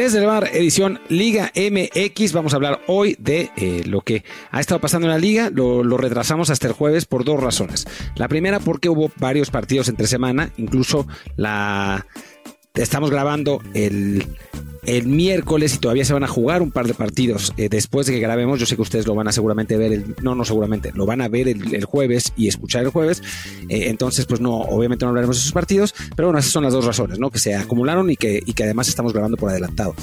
Desde el bar, edición Liga MX. Vamos a hablar hoy de eh, lo que ha estado pasando en la liga. Lo, lo, retrasamos hasta el jueves por dos razones. La primera, porque hubo varios partidos entre semana, incluso la. Estamos grabando el, el miércoles y todavía se van a jugar un par de partidos eh, después de que grabemos. Yo sé que ustedes lo van a seguramente ver, el, no, no seguramente, lo van a ver el, jueves y escuchar el jueves. Eh, entonces, pues no, obviamente no hablaremos de esos partidos, pero bueno, esas son las dos razones, ¿no? Que se acumularon y que, y que además estamos grabando por adelantado.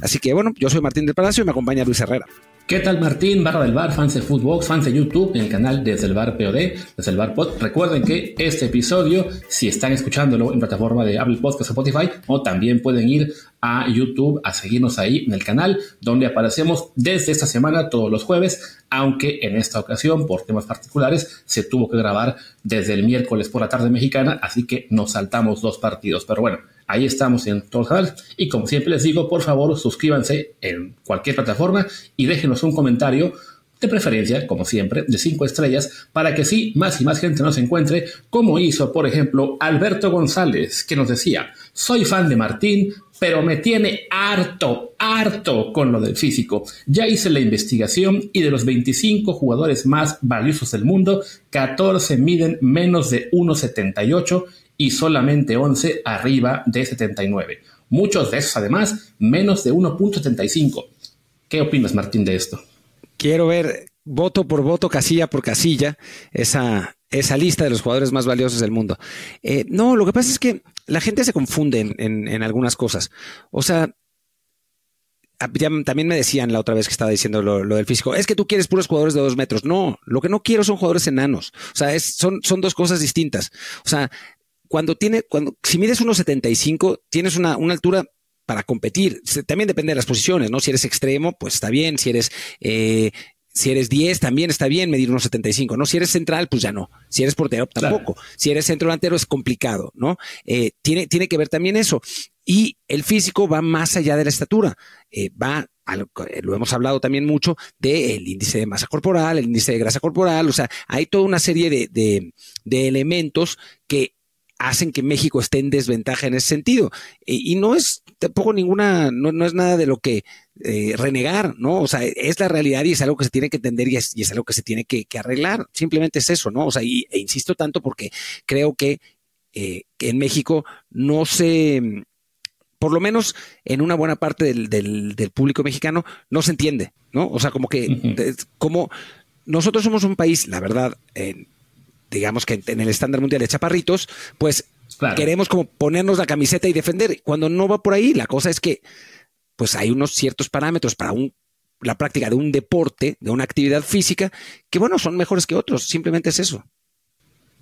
Así que bueno, yo soy Martín del Palacio y me acompaña Luis Herrera. ¿Qué tal Martín, barra del bar, fans de Footbox, fans de YouTube, en el canal Desde el Bar POD, Desde el Bar Pod? Recuerden que este episodio, si están escuchándolo en plataforma de Apple Podcast o Spotify, o también pueden ir a YouTube a seguirnos ahí en el canal, donde aparecemos desde esta semana todos los jueves, aunque en esta ocasión, por temas particulares, se tuvo que grabar desde el miércoles por la tarde mexicana, así que nos saltamos dos partidos. Pero bueno, Ahí estamos en todos los. Y como siempre les digo, por favor, suscríbanse en cualquier plataforma y déjenos un comentario de preferencia, como siempre, de cinco estrellas, para que sí más y más gente nos encuentre, como hizo, por ejemplo, Alberto González, que nos decía, soy fan de Martín, pero me tiene harto, harto con lo del físico. Ya hice la investigación y de los 25 jugadores más valiosos del mundo, 14 miden menos de 1,78 y solamente 11 arriba de 79. Muchos de esos, además, menos de 1.75. ¿Qué opinas, Martín, de esto? Quiero ver voto por voto, casilla por casilla, esa, esa lista de los jugadores más valiosos del mundo. Eh, no, lo que pasa es que la gente se confunde en, en, algunas cosas. O sea, también me decían la otra vez que estaba diciendo lo, lo, del físico, es que tú quieres puros jugadores de dos metros. No, lo que no quiero son jugadores enanos. O sea, es, son, son dos cosas distintas. O sea, cuando tiene, cuando, si mides 1,75, tienes una, una altura para competir. También depende de las posiciones, ¿no? Si eres extremo, pues está bien. Si eres, eh, si eres 10, también está bien medir 1,75, ¿no? Si eres central, pues ya no. Si eres portero, tampoco. Claro. Si eres centro delantero, es complicado, ¿no? Eh, tiene, tiene que ver también eso. Y el físico va más allá de la estatura. Eh, va lo hemos hablado también mucho del índice de masa corporal, el índice de grasa corporal, o sea, hay toda una serie de, de, de elementos que hacen que México esté en desventaja en ese sentido. Y, y no es tampoco ninguna, no, no, es nada de lo que eh, renegar, ¿no? O sea, es la realidad y es algo que se tiene que entender y es, y es algo que se tiene que, que, arreglar. Simplemente es eso, ¿no? O sea, y, e insisto tanto porque creo que, eh, que en México no se, por lo menos en una buena parte del, del, del, público mexicano, no se entiende, ¿no? O sea, como que, uh -huh. como nosotros somos un país, la verdad, eh, digamos que en el estándar mundial de chaparritos, pues claro. queremos como ponernos la camiseta y defender. Cuando no va por ahí, la cosa es que pues hay unos ciertos parámetros para un, la práctica de un deporte, de una actividad física, que bueno, son mejores que otros, simplemente es eso.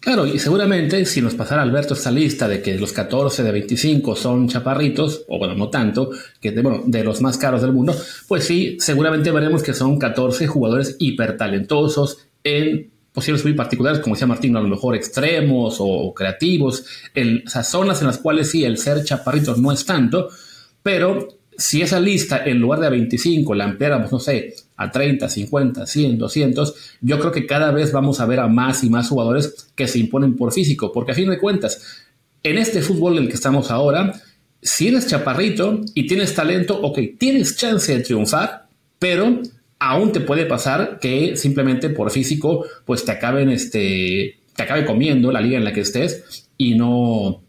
Claro, y seguramente si nos pasara Alberto esta lista de que los 14 de 25 son chaparritos, o bueno, no tanto, que de, bueno, de los más caros del mundo, pues sí, seguramente veremos que son 14 jugadores hipertalentosos en posiciones muy particulares, como decía Martín, a lo mejor extremos o creativos, el, o sea, zonas en las cuales sí el ser chaparritos no es tanto, pero si esa lista en lugar de a 25 la ampliáramos, no sé, a 30, 50, 100, 200, yo creo que cada vez vamos a ver a más y más jugadores que se imponen por físico, porque a fin de cuentas, en este fútbol en el que estamos ahora, si eres chaparrito y tienes talento, ok, tienes chance de triunfar, pero aún te puede pasar que simplemente por físico, pues te acaben, este, te acabe comiendo la liga en la que estés y no,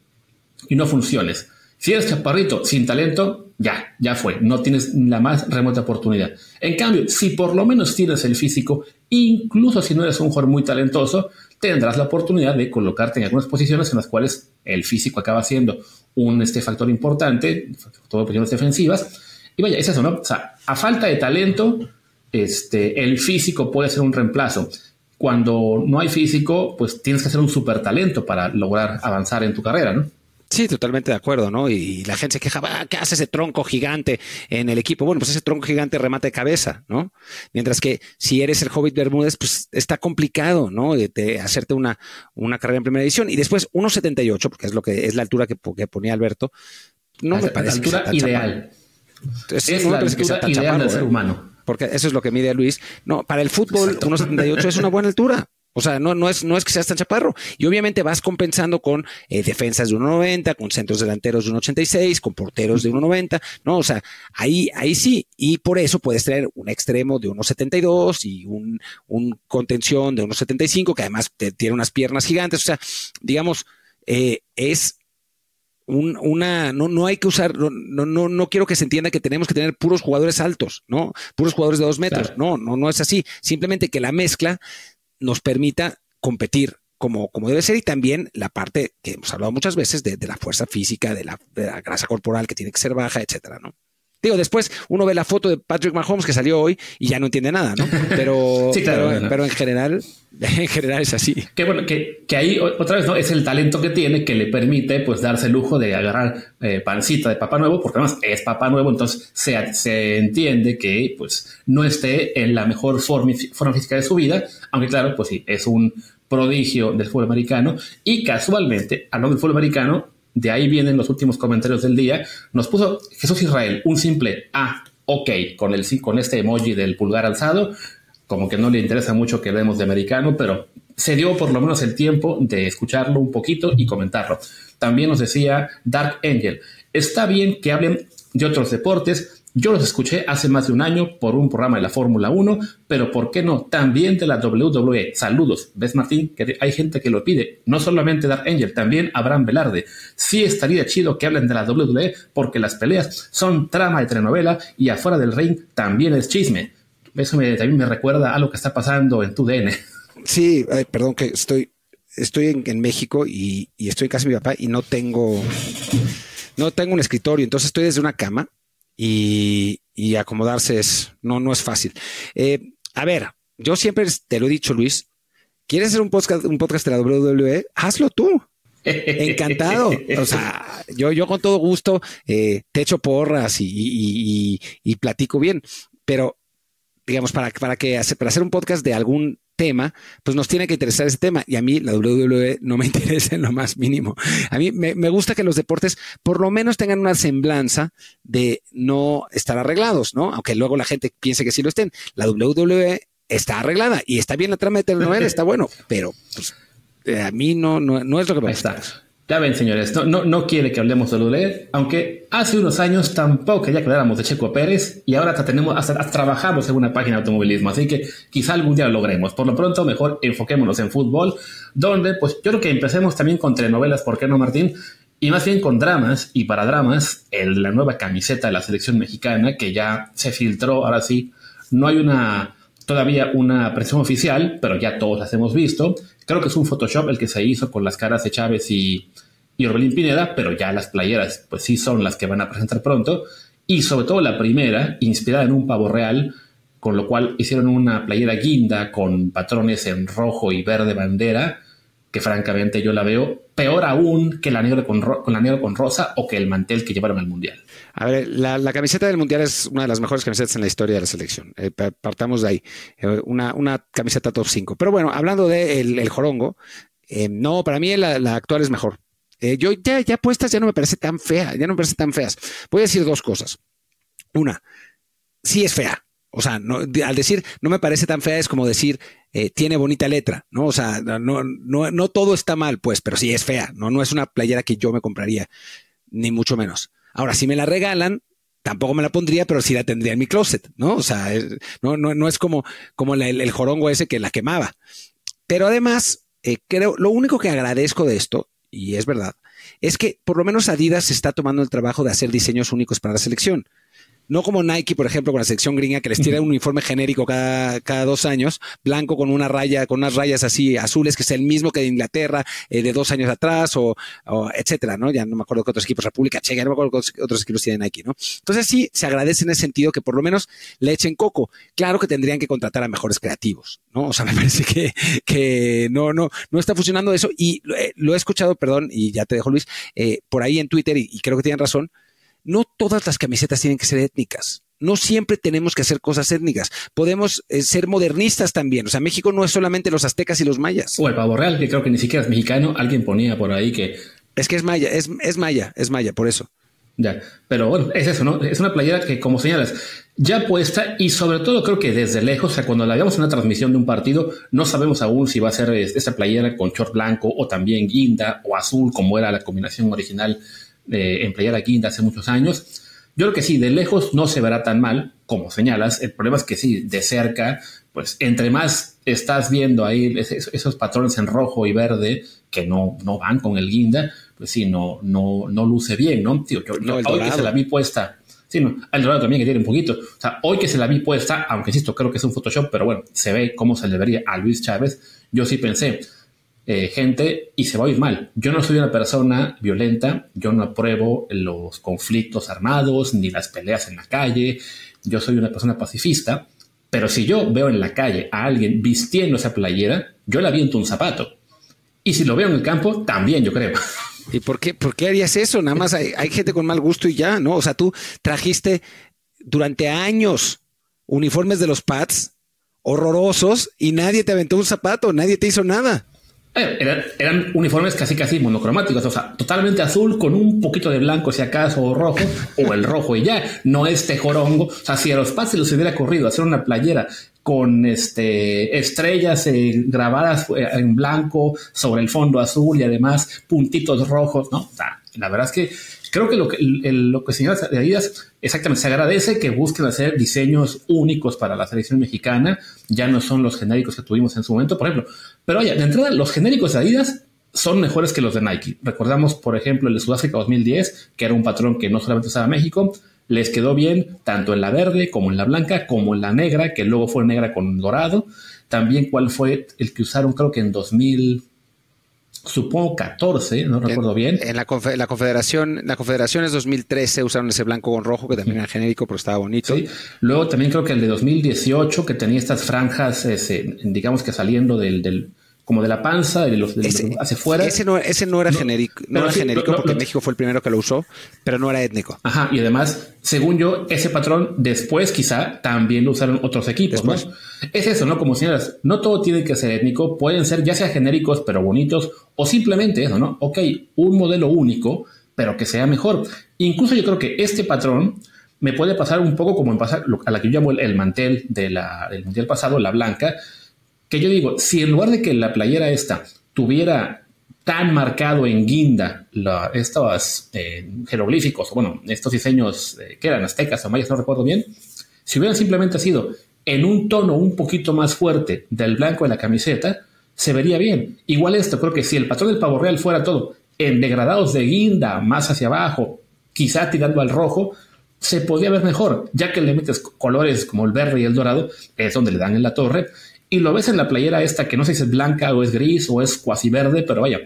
y no funciones. Si eres chaparrito sin talento, ya, ya fue, no tienes la más remota oportunidad. En cambio, si por lo menos tienes el físico, incluso si no eres un jugador muy talentoso, tendrás la oportunidad de colocarte en algunas posiciones en las cuales el físico acaba siendo un este factor importante, todo posiciones defensivas. Y vaya, es eso, ¿no? O sea, a falta de talento, este, el físico puede ser un reemplazo. Cuando no hay físico, pues tienes que ser un super talento para lograr avanzar en tu carrera, ¿no? Sí, totalmente de acuerdo, ¿no? Y la gente se quejaba, ¿qué hace ese tronco gigante en el equipo? Bueno, pues ese tronco gigante remata de cabeza, ¿no? Mientras que si eres el Hobbit Bermúdez, pues está complicado, ¿no? De, de hacerte una, una carrera en primera edición. Y después 1.78, porque es lo que es la altura que, que ponía Alberto, no la, me parece la altura que sea ideal. Es, es no la altura ideal del ser ¿eh? humano. Porque eso es lo que mide Luis. No, para el fútbol, 1.78 es una buena altura. O sea, no, no, es, no es que seas tan chaparro. Y obviamente vas compensando con eh, defensas de 1.90, con centros delanteros de 1.86, con porteros de 1.90, ¿no? O sea, ahí, ahí sí. Y por eso puedes tener un extremo de 1.72 y un, un contención de 1.75, que además tiene unas piernas gigantes. O sea, digamos, eh, es un, una, no, no hay que usar, no, no, no quiero que se entienda que tenemos que tener puros jugadores altos, ¿no? Puros jugadores de dos metros. No, no, no es así. Simplemente que la mezcla nos permita competir como, como debe ser y también la parte que hemos hablado muchas veces de, la fuerza física, de la, de la, grasa corporal que tiene que ser baja, etcétera, ¿no? Digo, después uno ve la foto de Patrick Mahomes que salió hoy y ya no entiende nada, ¿no? Pero, pero, en general, en general es así. Que bueno, que, que, ahí otra vez, ¿no? Es el talento que tiene que le permite pues darse el lujo de agarrar eh, pancita de Papá Nuevo, porque además es Papá Nuevo, entonces se, se entiende que pues no esté en la mejor forma, forma física de su vida, aunque claro, pues sí, es un prodigio del fútbol americano y casualmente, hablando del fútbol americano, de ahí vienen los últimos comentarios del día, nos puso Jesús Israel un simple ah, ok, con, el, con este emoji del pulgar alzado, como que no le interesa mucho que vemos de americano, pero se dio por lo menos el tiempo de escucharlo un poquito y comentarlo. También nos decía Dark Angel, está bien que hablen de otros deportes, yo los escuché hace más de un año por un programa de la Fórmula 1, pero ¿por qué no? También de la WWE. Saludos. ¿Ves, Martín? Que hay gente que lo pide. No solamente Dark Angel, también Abraham Velarde. Sí estaría chido que hablen de la WWE porque las peleas son trama de telenovela y afuera del ring también es chisme. Eso también me recuerda a lo que está pasando en tu DN. Sí, perdón que estoy, estoy en, México y, y, estoy casi mi papá y no tengo, no tengo un escritorio, entonces estoy desde una cama y, acomodarse es, no, no es fácil. Eh, a ver, yo siempre te lo he dicho, Luis, ¿quieres hacer un podcast, un podcast de la WWE? Hazlo tú. Encantado. O sea, yo, yo con todo gusto eh, te echo porras y, y, platico bien, pero digamos, para, para, que, para hacer un podcast de algún tema, pues nos tiene que interesar ese tema. Y a mí la WWE no me interesa en lo más mínimo. A mí me, gusta que los deportes por lo menos tengan una semblanza de no estar arreglados, ¿no? Aunque luego la gente piense que sí lo estén. La WWE está arreglada y está bien la trama de telenovela, está bueno, pero pues, eh, a mí no, no, no es lo que me gusta. Ya ven, señores, no, no, quiere que hablemos de Lule, aunque hace unos años tampoco quería que de Checo Pérez y ahora hasta tenemos, hasta, trabajamos en una página de automovilismo, así que quizá algún día lo logremos. Por lo pronto, mejor enfoquémonos en fútbol, donde pues yo creo que empecemos también con telenovelas, ¿por qué no, Martín? Y más bien con dramas, y para dramas, el, la nueva camiseta de la selección mexicana, que ya se filtró, ahora sí, no hay una todavía una presión oficial, pero ya todos las hemos visto. Creo que es un Photoshop el que se hizo con las caras de Chávez y, y Orbelín Pineda, pero ya las playeras, pues sí son las que van a presentar pronto. Y sobre todo la primera, inspirada en un pavo real, con lo cual hicieron una playera guinda con patrones en rojo y verde bandera, que francamente yo la veo peor aún que la negra con, con la negra con rosa o que el mantel que llevaron al mundial. A ver, la, camiseta del Mundial es una de las mejores camisetas en la historia de la selección. Eh, partamos de ahí. Eh, una, una, camiseta top 5. Pero bueno, hablando del de el jorongo, eh, no, para mí la, actual es mejor. yo ya, ya puestas ya no me parece tan fea, ya no me parece tan feas. Voy a decir dos cosas. Una, sí es fea. O sea, no, al decir no me parece tan fea es como decir tiene bonita letra, ¿no? O sea, no, no, no todo está mal, pues, pero sí es fea, ¿no? No es una playera que yo me compraría, ni mucho menos. Ahora, si me la regalan, tampoco me la pondría, pero sí la tendría en mi closet, ¿no? O sea, no, no, no es como, como el, jorongo ese que la quemaba. Pero además, eh, creo, lo único que agradezco de esto, y es verdad, es que por lo menos Adidas está tomando el trabajo de hacer diseños únicos para la selección. No como Nike, por ejemplo, con la sección gringa, que les tira un uniforme genérico cada, cada dos años, blanco con una raya, con unas rayas así azules, que es el mismo que de Inglaterra eh, de dos años atrás, o, etcétera, ¿no? Ya no me acuerdo qué otros equipos, República Checa, no me acuerdo qué otros equipos tienen Nike, ¿no? Entonces sí, se agradece en ese sentido que por lo menos le echen coco. Claro que tendrían que contratar a mejores creativos, ¿no? O sea, me parece que, que no, no, no está funcionando eso. Y lo he, escuchado, perdón, y ya te dejo Luis, eh, por ahí en Twitter, y creo que tienen razón, no todas las camisetas tienen que ser étnicas. No siempre tenemos que hacer cosas étnicas. Podemos eh, ser modernistas también. O sea, México no es solamente los aztecas y los mayas. O el pavo real, que creo que ni siquiera es mexicano. Alguien ponía por ahí que... Es que es maya, es, es maya, es maya, por eso. Ya, pero bueno, es eso, ¿no? Es una playera que, como señalas, ya puesta y sobre todo creo que desde lejos, o sea, cuando la veamos en una transmisión de un partido, no sabemos aún si va a ser este, esa playera con short blanco o también guinda o azul, como era la combinación original de, en playera guinda hace muchos años. Yo creo que sí, de lejos no se verá tan mal, como señalas. El problema es que sí, de cerca, pues entre más estás viendo ahí esos, patrones en rojo y verde que no, no van con el guinda, pues sí, no, no, no luce bien, ¿no? Tío, yo, no, hoy que se la vi puesta, sí, no, el dorado también que tiene un poquito, o sea, hoy que se la vi puesta, aunque insisto, creo que es un Photoshop, pero bueno, se ve cómo se le vería a Luis Chávez, yo sí pensé, eh, gente, y se va a ir mal. Yo no soy una persona violenta, yo no apruebo los conflictos armados ni las peleas en la calle, yo soy una persona pacifista, pero si yo veo en la calle a alguien vistiendo esa playera, yo le aviento un zapato. Y si lo veo en el campo, también yo creo. ¿Y por qué, por qué harías eso? Nada más hay, gente con mal gusto y ya, ¿no? O sea, tú trajiste durante años uniformes de los Pats horrorosos y nadie te aventó un zapato, nadie te hizo nada. Eh, eran, uniformes casi casi monocromáticos, o sea, totalmente azul con un poquito de blanco si acaso o rojo, o el rojo y ya, no este jorongo. O sea, si a los Pats se les hubiera corrido hacer una playera con este, estrellas eh, grabadas eh, en blanco sobre el fondo azul y además puntitos rojos, ¿no? la verdad es que creo que lo que, lo que señala Adidas, exactamente, se agradece que busquen hacer diseños únicos para la selección mexicana, ya no son los genéricos que tuvimos en su momento, por ejemplo. Pero oye, de entrada, los genéricos de Adidas son mejores que los de Nike. Recordamos, por ejemplo, el de Sudáfrica 2010, que era un patrón que no solamente usaba México, les quedó bien tanto en la verde como en la blanca, como en la negra, que luego fue negra con dorado. También cuál fue el que usaron, creo que en 2000, supongo 14, no recuerdo bien. En la, Confederación, la Confederación es 2013 usaron ese blanco con rojo, que también era genérico, pero estaba bonito. Luego también creo que el de 2018, que tenía estas franjas, digamos que saliendo del como de la panza, de los, hacia fuera. Ese no, ese no era genérico, no era genérico porque México fue el primero que lo usó, pero no era étnico. Ajá, y además, según yo, ese patrón después quizá también lo usaron otros equipos, ¿no? Es eso, ¿no? Como señoras, no todo tiene que ser étnico, pueden ser ya sea genéricos pero bonitos, o simplemente eso, ¿no? Ok, un modelo único, pero que sea mejor. Incluso yo creo que este patrón me puede pasar un poco como en pasar a la que yo llamo el, mantel de la, del mundial pasado, la blanca, que yo digo, si en lugar de que la playera esta tuviera tan marcado en guinda estos eh, jeroglíficos, bueno, estos diseños eh, que eran aztecas o mayas, no recuerdo bien, si hubieran simplemente sido en un tono un poquito más fuerte del blanco de la camiseta, se vería bien. Igual esto, creo que si el patrón del pavo real fuera todo en degradados de guinda, más hacia abajo, quizá tirando al rojo, se podría ver mejor, ya que le metes colores como el verde y el dorado, es donde le dan en la torre, y lo ves en la playera esta, que no sé si es blanca o es gris o es cuasi verde, pero vaya,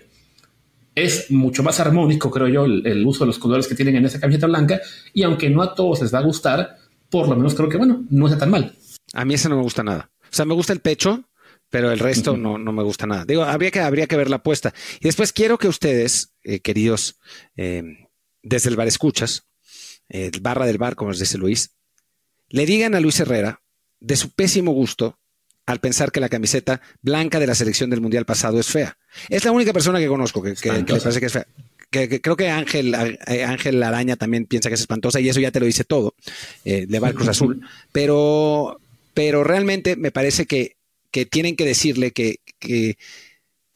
es mucho más armónico, creo yo, el, uso de los colores que tienen en esa camiseta blanca. Y aunque no a todos les va a gustar, por lo menos creo que, bueno, no está tan mal. A mí esa no me gusta nada. O sea, me gusta el pecho, pero el resto no, no me gusta nada. Digo, habría que, habría que ver la apuesta. Y después quiero que ustedes, eh, queridos, eh, desde el bar escuchas, el barra del bar, como les dice Luis, le digan a Luis Herrera de su pésimo gusto al pensar que la camiseta blanca de la selección del mundial pasado es fea. Es la única persona que conozco que, que, parece que es fea. Que, creo que Ángel, eh, Ángel Araña también piensa que es espantosa y eso ya te lo dice todo, eh, de Cruz Azul. Pero, pero realmente me parece que, que tienen que decirle que, que,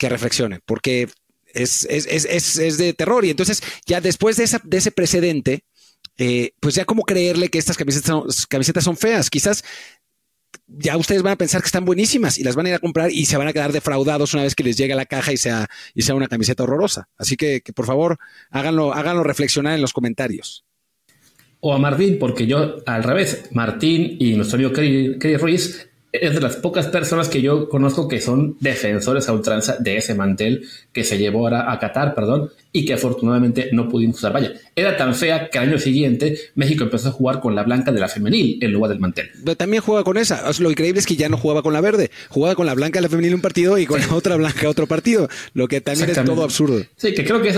reflexione, porque es, es, es, es, de terror. Y entonces, ya después de, esa, de ese precedente, eh, pues ya como creerle que estas camisetas son, camisetas son feas. Quizás ya ustedes van a pensar que están buenísimas y las van a ir a comprar y se van a quedar defraudados una vez que les llegue a la caja y sea, y sea una camiseta horrorosa. Así que, por favor, háganlo, háganlo reflexionar en los comentarios. O a Martín, porque yo al revés, Martín y nuestro amigo Kerry Ruiz es de las pocas personas que yo conozco que son defensores a ultranza de ese mantel que se llevó ahora a Qatar, perdón, y que afortunadamente no pudimos usar. Vaya, era tan fea que al año siguiente México empezó a jugar con la blanca de la femenil en lugar del mantel. Pero también juega con esa. lo increíble es que ya no jugaba con la verde, jugaba con la blanca de la femenil un partido y con la otra blanca otro partido, lo que también es todo absurdo. Sí, que creo que es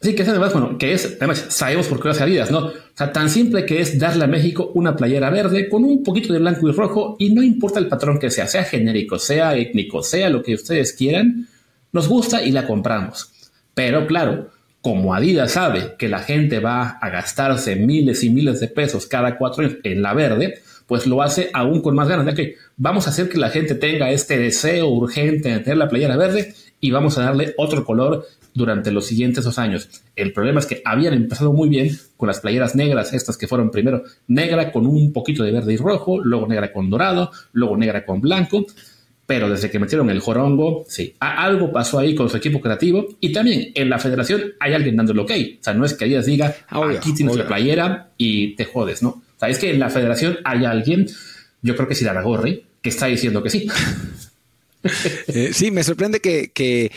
Sí, que es además, bueno, que es, además, sabemos por qué las salidas, ¿no? O sea, tan simple que es darle a México una playera verde con un poquito de blanco y rojo y no importa el patrón que sea, sea genérico, sea étnico, sea lo que ustedes quieran, nos gusta y la compramos. Pero claro, como Adidas sabe que la gente va a gastarse miles y miles de pesos cada cuatro años en la verde, pues lo hace aún con más ganas. De que vamos a hacer que la gente tenga este deseo urgente de tener la playera verde y vamos a darle otro color durante los siguientes dos años. El problema es que habían empezado muy bien con las playeras negras, estas que fueron primero negra con un poquito de verde y rojo, luego negra con dorado, luego negra con blanco, pero desde que metieron el jorongo, sí, algo pasó ahí con su equipo creativo y también en la federación hay alguien dando el ok. O sea, no es que ellas diga, aquí tienes la playera y te jodes, ¿no? O sea, es que en la federación hay alguien, yo creo que es Iraragorri, que está diciendo que sí. Eh, sí, me sorprende que,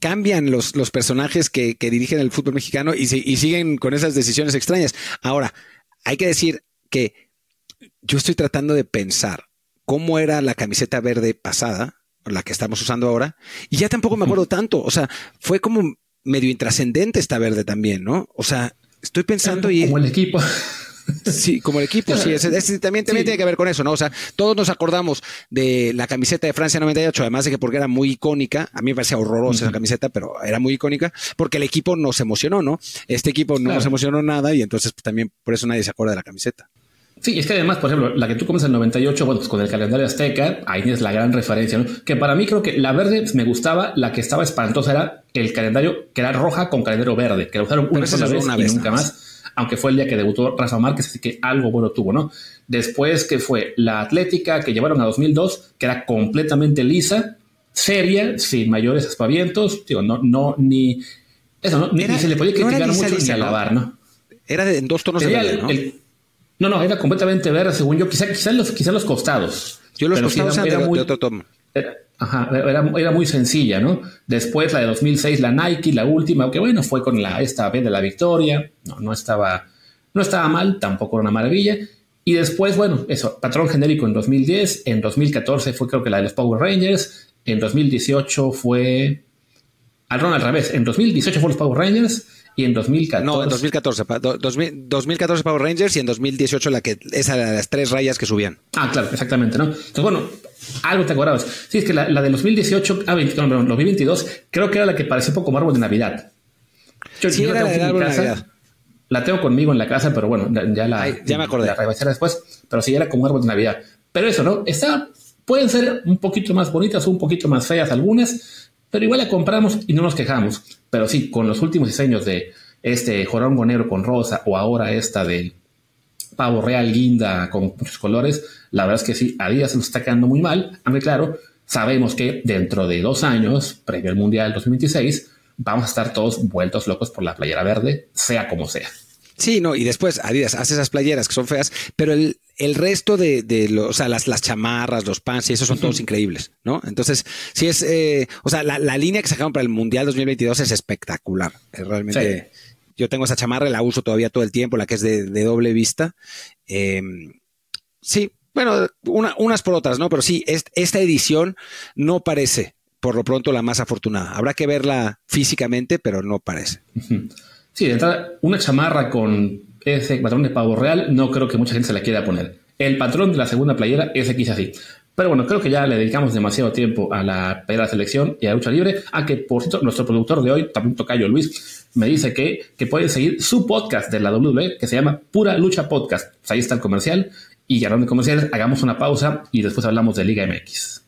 cambian los, los personajes que, dirigen el fútbol mexicano y, y siguen con esas decisiones extrañas. Ahora, hay que decir que yo estoy tratando de pensar cómo era la camiseta verde pasada, la que estamos usando ahora, y ya tampoco me acuerdo tanto. O sea, fue como medio intrascendente esta verde también, ¿no? O sea, estoy pensando y... Como el equipo. Sí, como el equipo, sí, también, también tiene que ver con eso, ¿no? O sea, todos nos acordamos de la camiseta de Francia 98, además de que porque era muy icónica, a mí me parecía horrorosa esa camiseta, pero era muy icónica, porque el equipo nos emocionó, ¿no? Este equipo no nos emocionó nada y entonces pues, también por eso nadie se acuerda de la camiseta. Sí, es que además, por ejemplo, la que tú comes en el 98, bueno, pues con el calendario azteca, ahí tienes la gran referencia, ¿no? Que para mí creo que la verde me gustaba, la que estaba espantosa era el calendario que era roja con calendario verde, que la usaron una sola vez, y nunca más aunque fue el día que debutó Rafa Márquez, así que algo bueno tuvo, ¿no? Después que fue la Atlética que llevaron a 2002, que era completamente lisa, seria, sin mayores aspavientos, digo, no, no, ni, eso, ¿no? Ni, se le podía criticar no mucho ni alabar, ¿no? Era en dos tonos de verde, ¿no? no, no, era completamente verde, según yo, quizá, quizá, los, quizá los costados. Yo los costados eran de, muy, otro tono. Ajá, era, era, muy sencilla, ¿no? Después la de 2006, la Nike, la última, que bueno, fue con la, esta vez de la victoria, no, no, estaba, no estaba mal, tampoco era una maravilla. Y después, bueno, eso, patrón genérico en 2010, en 2014 fue creo que la de los Power Rangers, en 2018 fue... Al al revés, en 2018 fue los Power Rangers y en 2014. No, en 2014. 2014 Power Rangers y en 2018 la que esa de las tres rayas que subían. Ah, claro, exactamente, ¿no? Entonces, bueno, algo te acordabas. Sí, es que la, de 2018, ah, 2022, creo que era la que parecía un poco como árbol de Navidad. Yo, sí, era de árbol de Navidad. La tengo conmigo en la casa, pero bueno, ya la. ya me acordé. La después, pero sí era como árbol de Navidad. Pero eso, ¿no? Está, pueden ser un poquito más bonitas o un poquito más feas algunas, pero igual la compramos y no nos quejamos. Pero sí, con los últimos diseños de este jorongo negro con rosa o ahora esta de pavo real guinda con muchos colores, la verdad es que sí, a día se nos está quedando muy mal, aunque claro, sabemos que dentro de dos años, previo al Mundial 2026, vamos a estar todos vueltos locos por la playera verde, sea como sea. Sí, no, y después Adidas hace esas playeras que son feas, pero el, el resto de, de o sea, las, las chamarras, los pants y esos son todos increíbles, ¿no? Entonces, sí es, eh, o sea, la, la, línea que sacaron para el Mundial 2022 es espectacular. Es realmente, yo tengo esa chamarra, la uso todavía todo el tiempo, la que es de, de doble vista. Eh, sí, bueno, una, unas por otras, ¿no? Pero sí, esta edición no parece, por lo pronto, la más afortunada. Habrá que verla físicamente, pero no parece. Sí, de entrada, una chamarra con ese patrón de pavo real, no creo que mucha gente se la quiera poner. El patrón de la segunda playera, ese quizás así. Pero bueno, creo que ya le dedicamos demasiado tiempo a la playera de selección y a la lucha libre. A que, por cierto, nuestro productor de hoy, también tocayo Luis, me dice que, que pueden seguir su podcast de la WWE, que se llama Pura Lucha Podcast. Pues ahí está el comercial. Y ya comerciales, hagamos una pausa y después hablamos de Liga MX.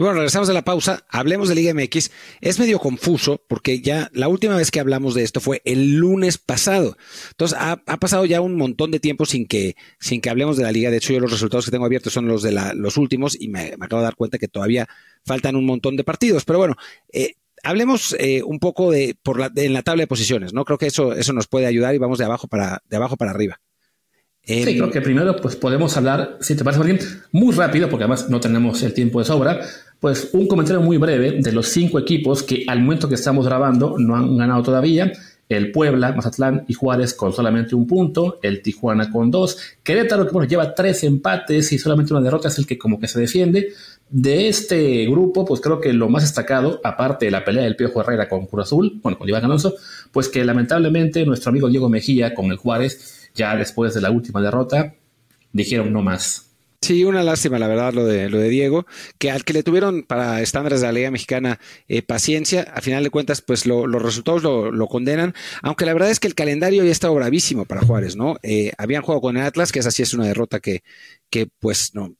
Y bueno, regresamos de la pausa, hablemos de Liga MX. Es medio confuso porque ya la última vez que hablamos de esto fue el lunes pasado. Entonces ha, pasado ya un montón de tiempo sin que, sin que hablemos de la liga. De hecho, yo los resultados que tengo abiertos son los de la, los últimos y me, acabo de dar cuenta que todavía faltan un montón de partidos. Pero bueno, eh, hablemos eh, un poco de, por la, en la tabla de posiciones, ¿no? Creo que eso, eso nos puede ayudar y vamos de abajo para, de abajo para arriba. Sí, creo que primero pues podemos hablar, si te parece bien, muy rápido, porque además no tenemos el tiempo de sobra, Pues un comentario muy breve de los cinco equipos que al momento que estamos grabando no han ganado todavía. El Puebla, Mazatlán y Juárez con solamente un punto, el Tijuana con dos, Querétaro que bueno, lleva tres empates y solamente una derrota es el que como que se defiende. De este grupo, pues creo que lo más destacado, aparte de la pelea del Piojo Herrera con Cruz Azul, bueno, con Iván Alonso, pues que lamentablemente nuestro amigo Diego Mejía con el Juárez, ya después de la última derrota, dijeron no más. Sí, una lástima, la verdad, lo de, lo de Diego, que al que le tuvieron para estándares de la Liga Mexicana eh, paciencia, a final de cuentas, pues los resultados lo, condenan, aunque la verdad es que el calendario ya estaba bravísimo para Juárez, ¿no? Eh, habían jugado con el Atlas, que esa sí es una derrota que, que pues, no,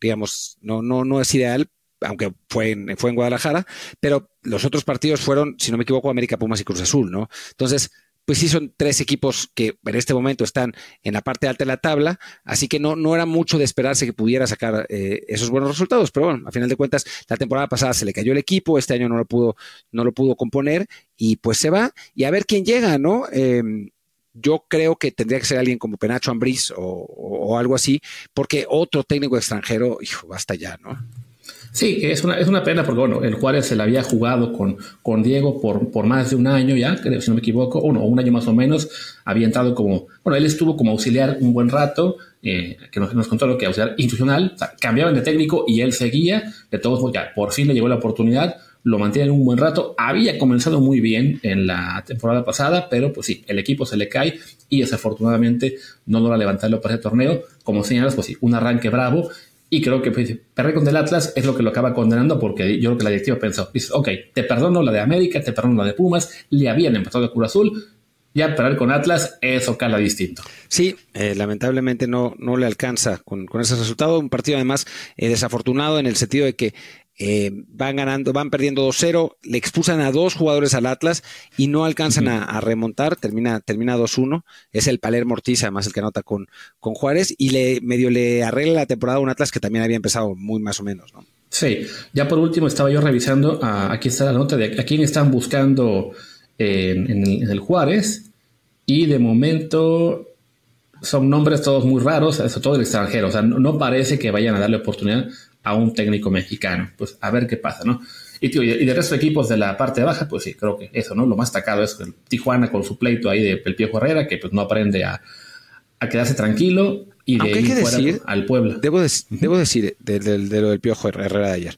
digamos, no, no, no es ideal, aunque fue en, fue en Guadalajara, pero los otros partidos fueron, si no me equivoco, América Pumas y Cruz Azul, ¿no? Entonces, pues sí son tres equipos que en este momento están en la parte alta de la tabla, así que no, no era mucho de esperarse que pudiera sacar eh, esos buenos resultados, pero bueno, a final de cuentas, la temporada pasada se le cayó el equipo, este año no lo pudo, no lo pudo componer y pues se va y a ver quién llega, ¿no? Em, yo creo que tendría que ser alguien como Penacho Ambriz o, o, algo así, porque otro técnico extranjero, hijo, basta ya, ¿no? Sí, es una, es una pena porque, bueno, el Juárez se le había jugado con, con Diego por, por más de un año ya, creo, si no me equivoco, uno, un año más o menos, había entrado como, bueno, él estuvo como auxiliar un buen rato, eh, que nos, nos, contó lo que auxiliar institucional, o sea, cambiaban de técnico y él seguía, de todos modos, ya por fin le llegó la oportunidad, lo mantiene un buen rato, había comenzado muy bien en la temporada pasada, pero pues sí, el equipo se le cae y desafortunadamente no logra levantarlo para ese torneo, como señalas, pues sí, un arranque bravo, y creo que pues, perder con el Atlas es lo que lo acaba condenando porque yo creo que la directiva pensó, dice, ok, te perdono la de América, te perdono la de Pumas, le habían empezado a Cruz Azul, ya perder con Atlas, eso cala distinto. Sí, eh, lamentablemente no, no le alcanza con, con, ese resultado. Un partido además eh, desafortunado en el sentido de que eh, van ganando, van perdiendo 2-0, le expulsan a dos jugadores al Atlas y no alcanzan a, remontar, termina, termina 2-1, es el Palermo Ortiz, además el que anota con, con Juárez, y le medio le arregla la temporada a un Atlas que también había empezado muy más o menos, ¿no? Sí, ya por último estaba yo revisando, aquí está la nota de a quién están buscando eh, en, el, en el Juárez, y de momento son nombres todos muy raros, eso todo el extranjero, o sea, no, no, parece que vayan a darle oportunidad a un técnico mexicano. Pues a ver qué pasa, ¿no? Y, tío, y de resto de equipos de la parte baja, pues sí, creo que eso, ¿no? Lo más destacado es el Tijuana con su pleito ahí del Piejo Herrera, que pues no aprende a, a quedarse tranquilo y de ir fuera decir, al pueblo. Debo, de, debo decir de, de, de, lo del Piojo Herrera de ayer.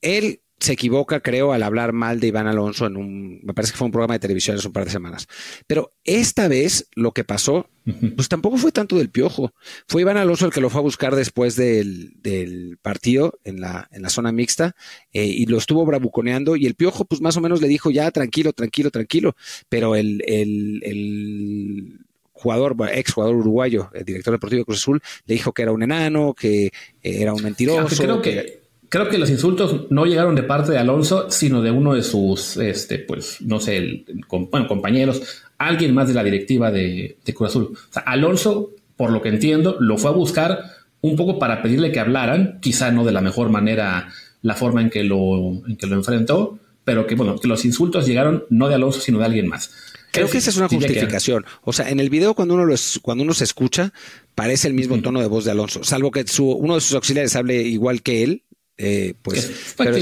Él se equivoca, creo, al hablar mal de Iván Alonso en un, me parece que fue un programa de televisión hace un par de semanas. Pero esta vez lo que pasó, pues tampoco fue tanto del piojo. Fue Iván Alonso el que lo fue a buscar después del, del partido en la, en la zona mixta eh, y lo estuvo bravuconeando y el piojo pues más o menos le dijo ya tranquilo, tranquilo, tranquilo. Pero el, el, el jugador, ex jugador uruguayo, el director deportivo de Cruz Azul, le dijo que era un enano, que era un mentiroso. Creo que Creo que los insultos no llegaron de parte de Alonso, sino de uno de sus, este, pues, no sé, el, bueno, compañeros, alguien más de la directiva de, de Cruz Azul. O sea, Alonso, por lo que entiendo, lo fue a buscar un poco para pedirle que hablaran, quizá no de la mejor manera, la forma en que lo, en que lo enfrentó, pero que, bueno, que los insultos llegaron no de Alonso, sino de alguien más. Creo que esa es una justificación. O sea, en el video cuando uno lo es, cuando uno se escucha, parece el mismo tono de voz de Alonso, salvo que su, uno de sus auxiliares hable igual que él, eh, pues pero,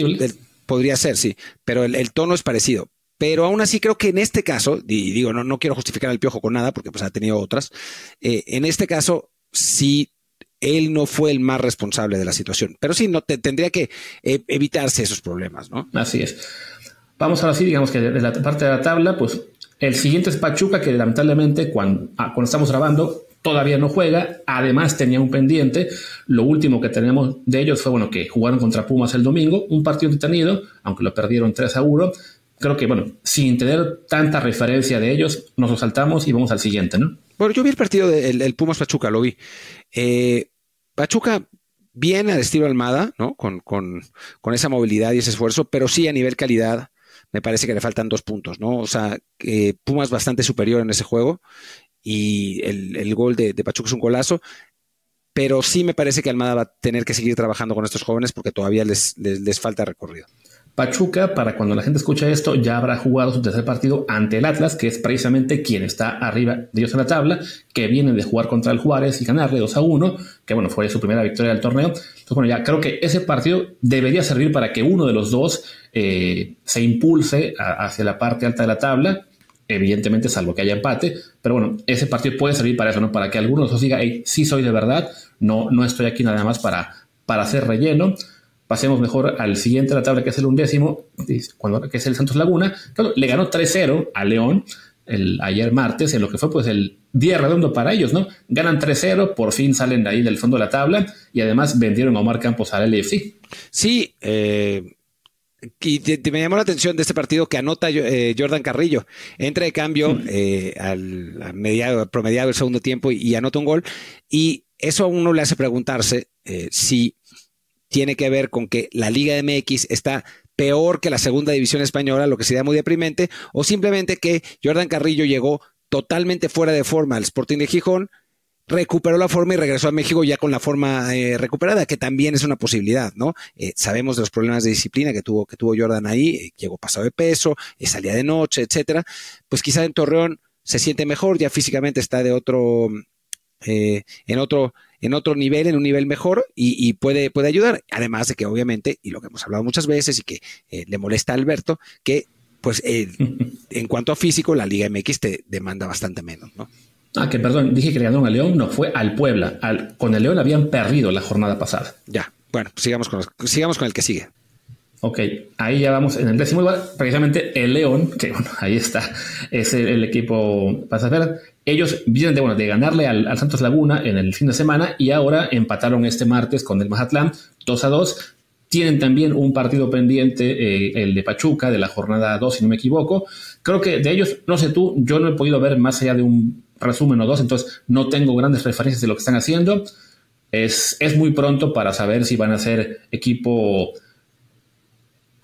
podría ser, sí, pero el, el, tono es parecido. Pero aún así creo que en este caso, y digo, no, no quiero justificar al piojo con nada, porque pues ha tenido otras, eh, en este caso sí él no fue el más responsable de la situación, pero sí no te, tendría que eh, evitarse esos problemas, ¿no? Así es. Vamos ahora sí, digamos que de la parte de la tabla, pues el siguiente es Pachuca, que lamentablemente cuando, ah, cuando estamos grabando todavía no juega, además tenía un pendiente. Lo último que tenemos de ellos fue bueno que jugaron contra Pumas el domingo, un partido entretenido, aunque lo perdieron 3 a 1. Creo que, bueno, sin tener tanta referencia de ellos, nos lo saltamos y vamos al siguiente, ¿no? Bueno, yo vi el partido del de, Pumas Pachuca, lo vi. Eh, Pachuca bien al estilo Almada, ¿no? Con, con, con, esa movilidad y ese esfuerzo, pero sí a nivel calidad me parece que le faltan dos puntos, ¿no? O sea, eh, Pumas bastante superior en ese juego y el, el gol de, de, Pachuca es un golazo. Pero sí me parece que Almada va a tener que seguir trabajando con estos jóvenes porque todavía les, les, falta recorrido. Pachuca, para cuando la gente escucha esto, ya habrá jugado su tercer partido ante el Atlas, que es precisamente quien está arriba de ellos en la tabla, que viene de jugar contra el Juárez y ganarle 2 a 1, que bueno, fue su primera victoria del torneo. Entonces, bueno, ya creo que ese partido debería servir para que uno de los dos eh, se impulse hacia la parte alta de la tabla, evidentemente, salvo que haya empate, pero bueno, ese partido puede servir para eso, ¿no? Para que alguno de diga, hey, sí soy de verdad, no, no estoy aquí nada más para, para hacer relleno. Pasemos mejor al siguiente de la tabla, que es el undécimo, cuando, que es el Santos Laguna. le ganó 3-0 a León el, ayer martes, en lo que fue pues el día redondo para ellos, ¿no? Ganan 3-0, por fin salen de ahí del fondo de la tabla y además vendieron a Omar Campos al LFC. Sí, eh, y me llamó la atención de este partido que anota eh, Jordan Carrillo. Entra de cambio eh, al, mediado, promediado del segundo tiempo y, anota un gol. Y eso a uno le hace preguntarse si tiene que ver con que la Liga MX está peor que la segunda división española, lo que sería muy deprimente, o simplemente que Jordan Carrillo llegó totalmente fuera de forma al Sporting de Gijón, recuperó la forma y regresó a México ya con la forma eh, recuperada, que también es una posibilidad, ¿no? Eh, sabemos de los problemas de disciplina que tuvo, que tuvo Jordan ahí, eh, llegó pasado de peso, salía de noche, etcétera. Pues quizá en Torreón se siente mejor, ya físicamente está de otro, en otro, en otro nivel, en un nivel mejor y, puede, puede ayudar. Además de que obviamente, y lo que hemos hablado muchas veces y que eh, le molesta a Alberto, que pues eh, en cuanto a físico, la Liga MX te demanda bastante menos, ¿no? Ah, que perdón, dije que le ganaron a León, no, fue al Puebla. Al, con el León habían perdido la jornada pasada. Ya, bueno, sigamos con, sigamos con el que sigue. Ok, ahí ya vamos en el décimo lugar, precisamente el León, que bueno, ahí está, es el, equipo pasajero. Ellos vienen de, bueno, de ganarle al, Santos Laguna en el fin de semana y ahora empataron este martes con el Mazatlán 2 a 2. Tienen también un partido pendiente, eh, el de Pachuca, de la jornada 2, si no me equivoco. Creo que de ellos, no sé tú, yo no he podido ver más allá de un resumen o dos, entonces no tengo grandes referencias de lo que están haciendo. Es, es muy pronto para saber si van a ser equipo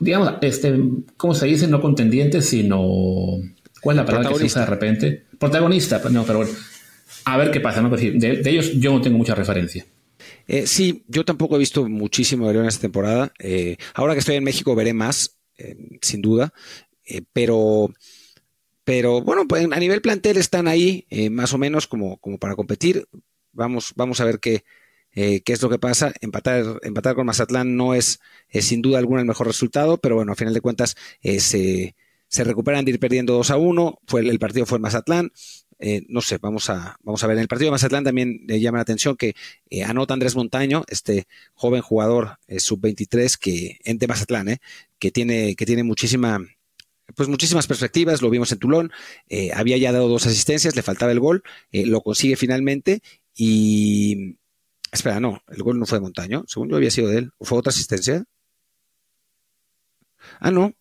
digamos, este, ¿cómo se dice? No contendiente, sino. ¿Cuál es la palabra que se usa de repente? Protagonista, no, pero bueno. A ver qué pasa, ¿no? De, de ellos yo no tengo mucha referencia. Eh, sí, yo tampoco he visto muchísimo de León esta temporada. Eh, ahora que estoy en México veré más, eh, sin duda. pero, pero bueno, pues a nivel plantel están ahí, más o menos como, como para competir. Vamos, vamos a ver qué, eh, qué es lo que pasa. Empatar, empatar con Mazatlán no es, sin duda alguna el mejor resultado, pero bueno, a final de cuentas eh, se, recuperan de ir perdiendo 2 a 1. Fue, el partido fue en Mazatlán. Eh, no sé, vamos a, vamos a ver. En el partido de Mazatlán también llama la atención que anota Andrés Montaño, este joven jugador sub-23 que, de Mazatlán, que, tiene, que tiene muchísima, pues muchísimas perspectivas, lo vimos en Tulón, había ya dado dos asistencias, le faltaba el gol, lo consigue finalmente y, Espera, no, el gol no fue de Montaño. Según yo había sido de él. ¿O fue otra asistencia? Ah, no.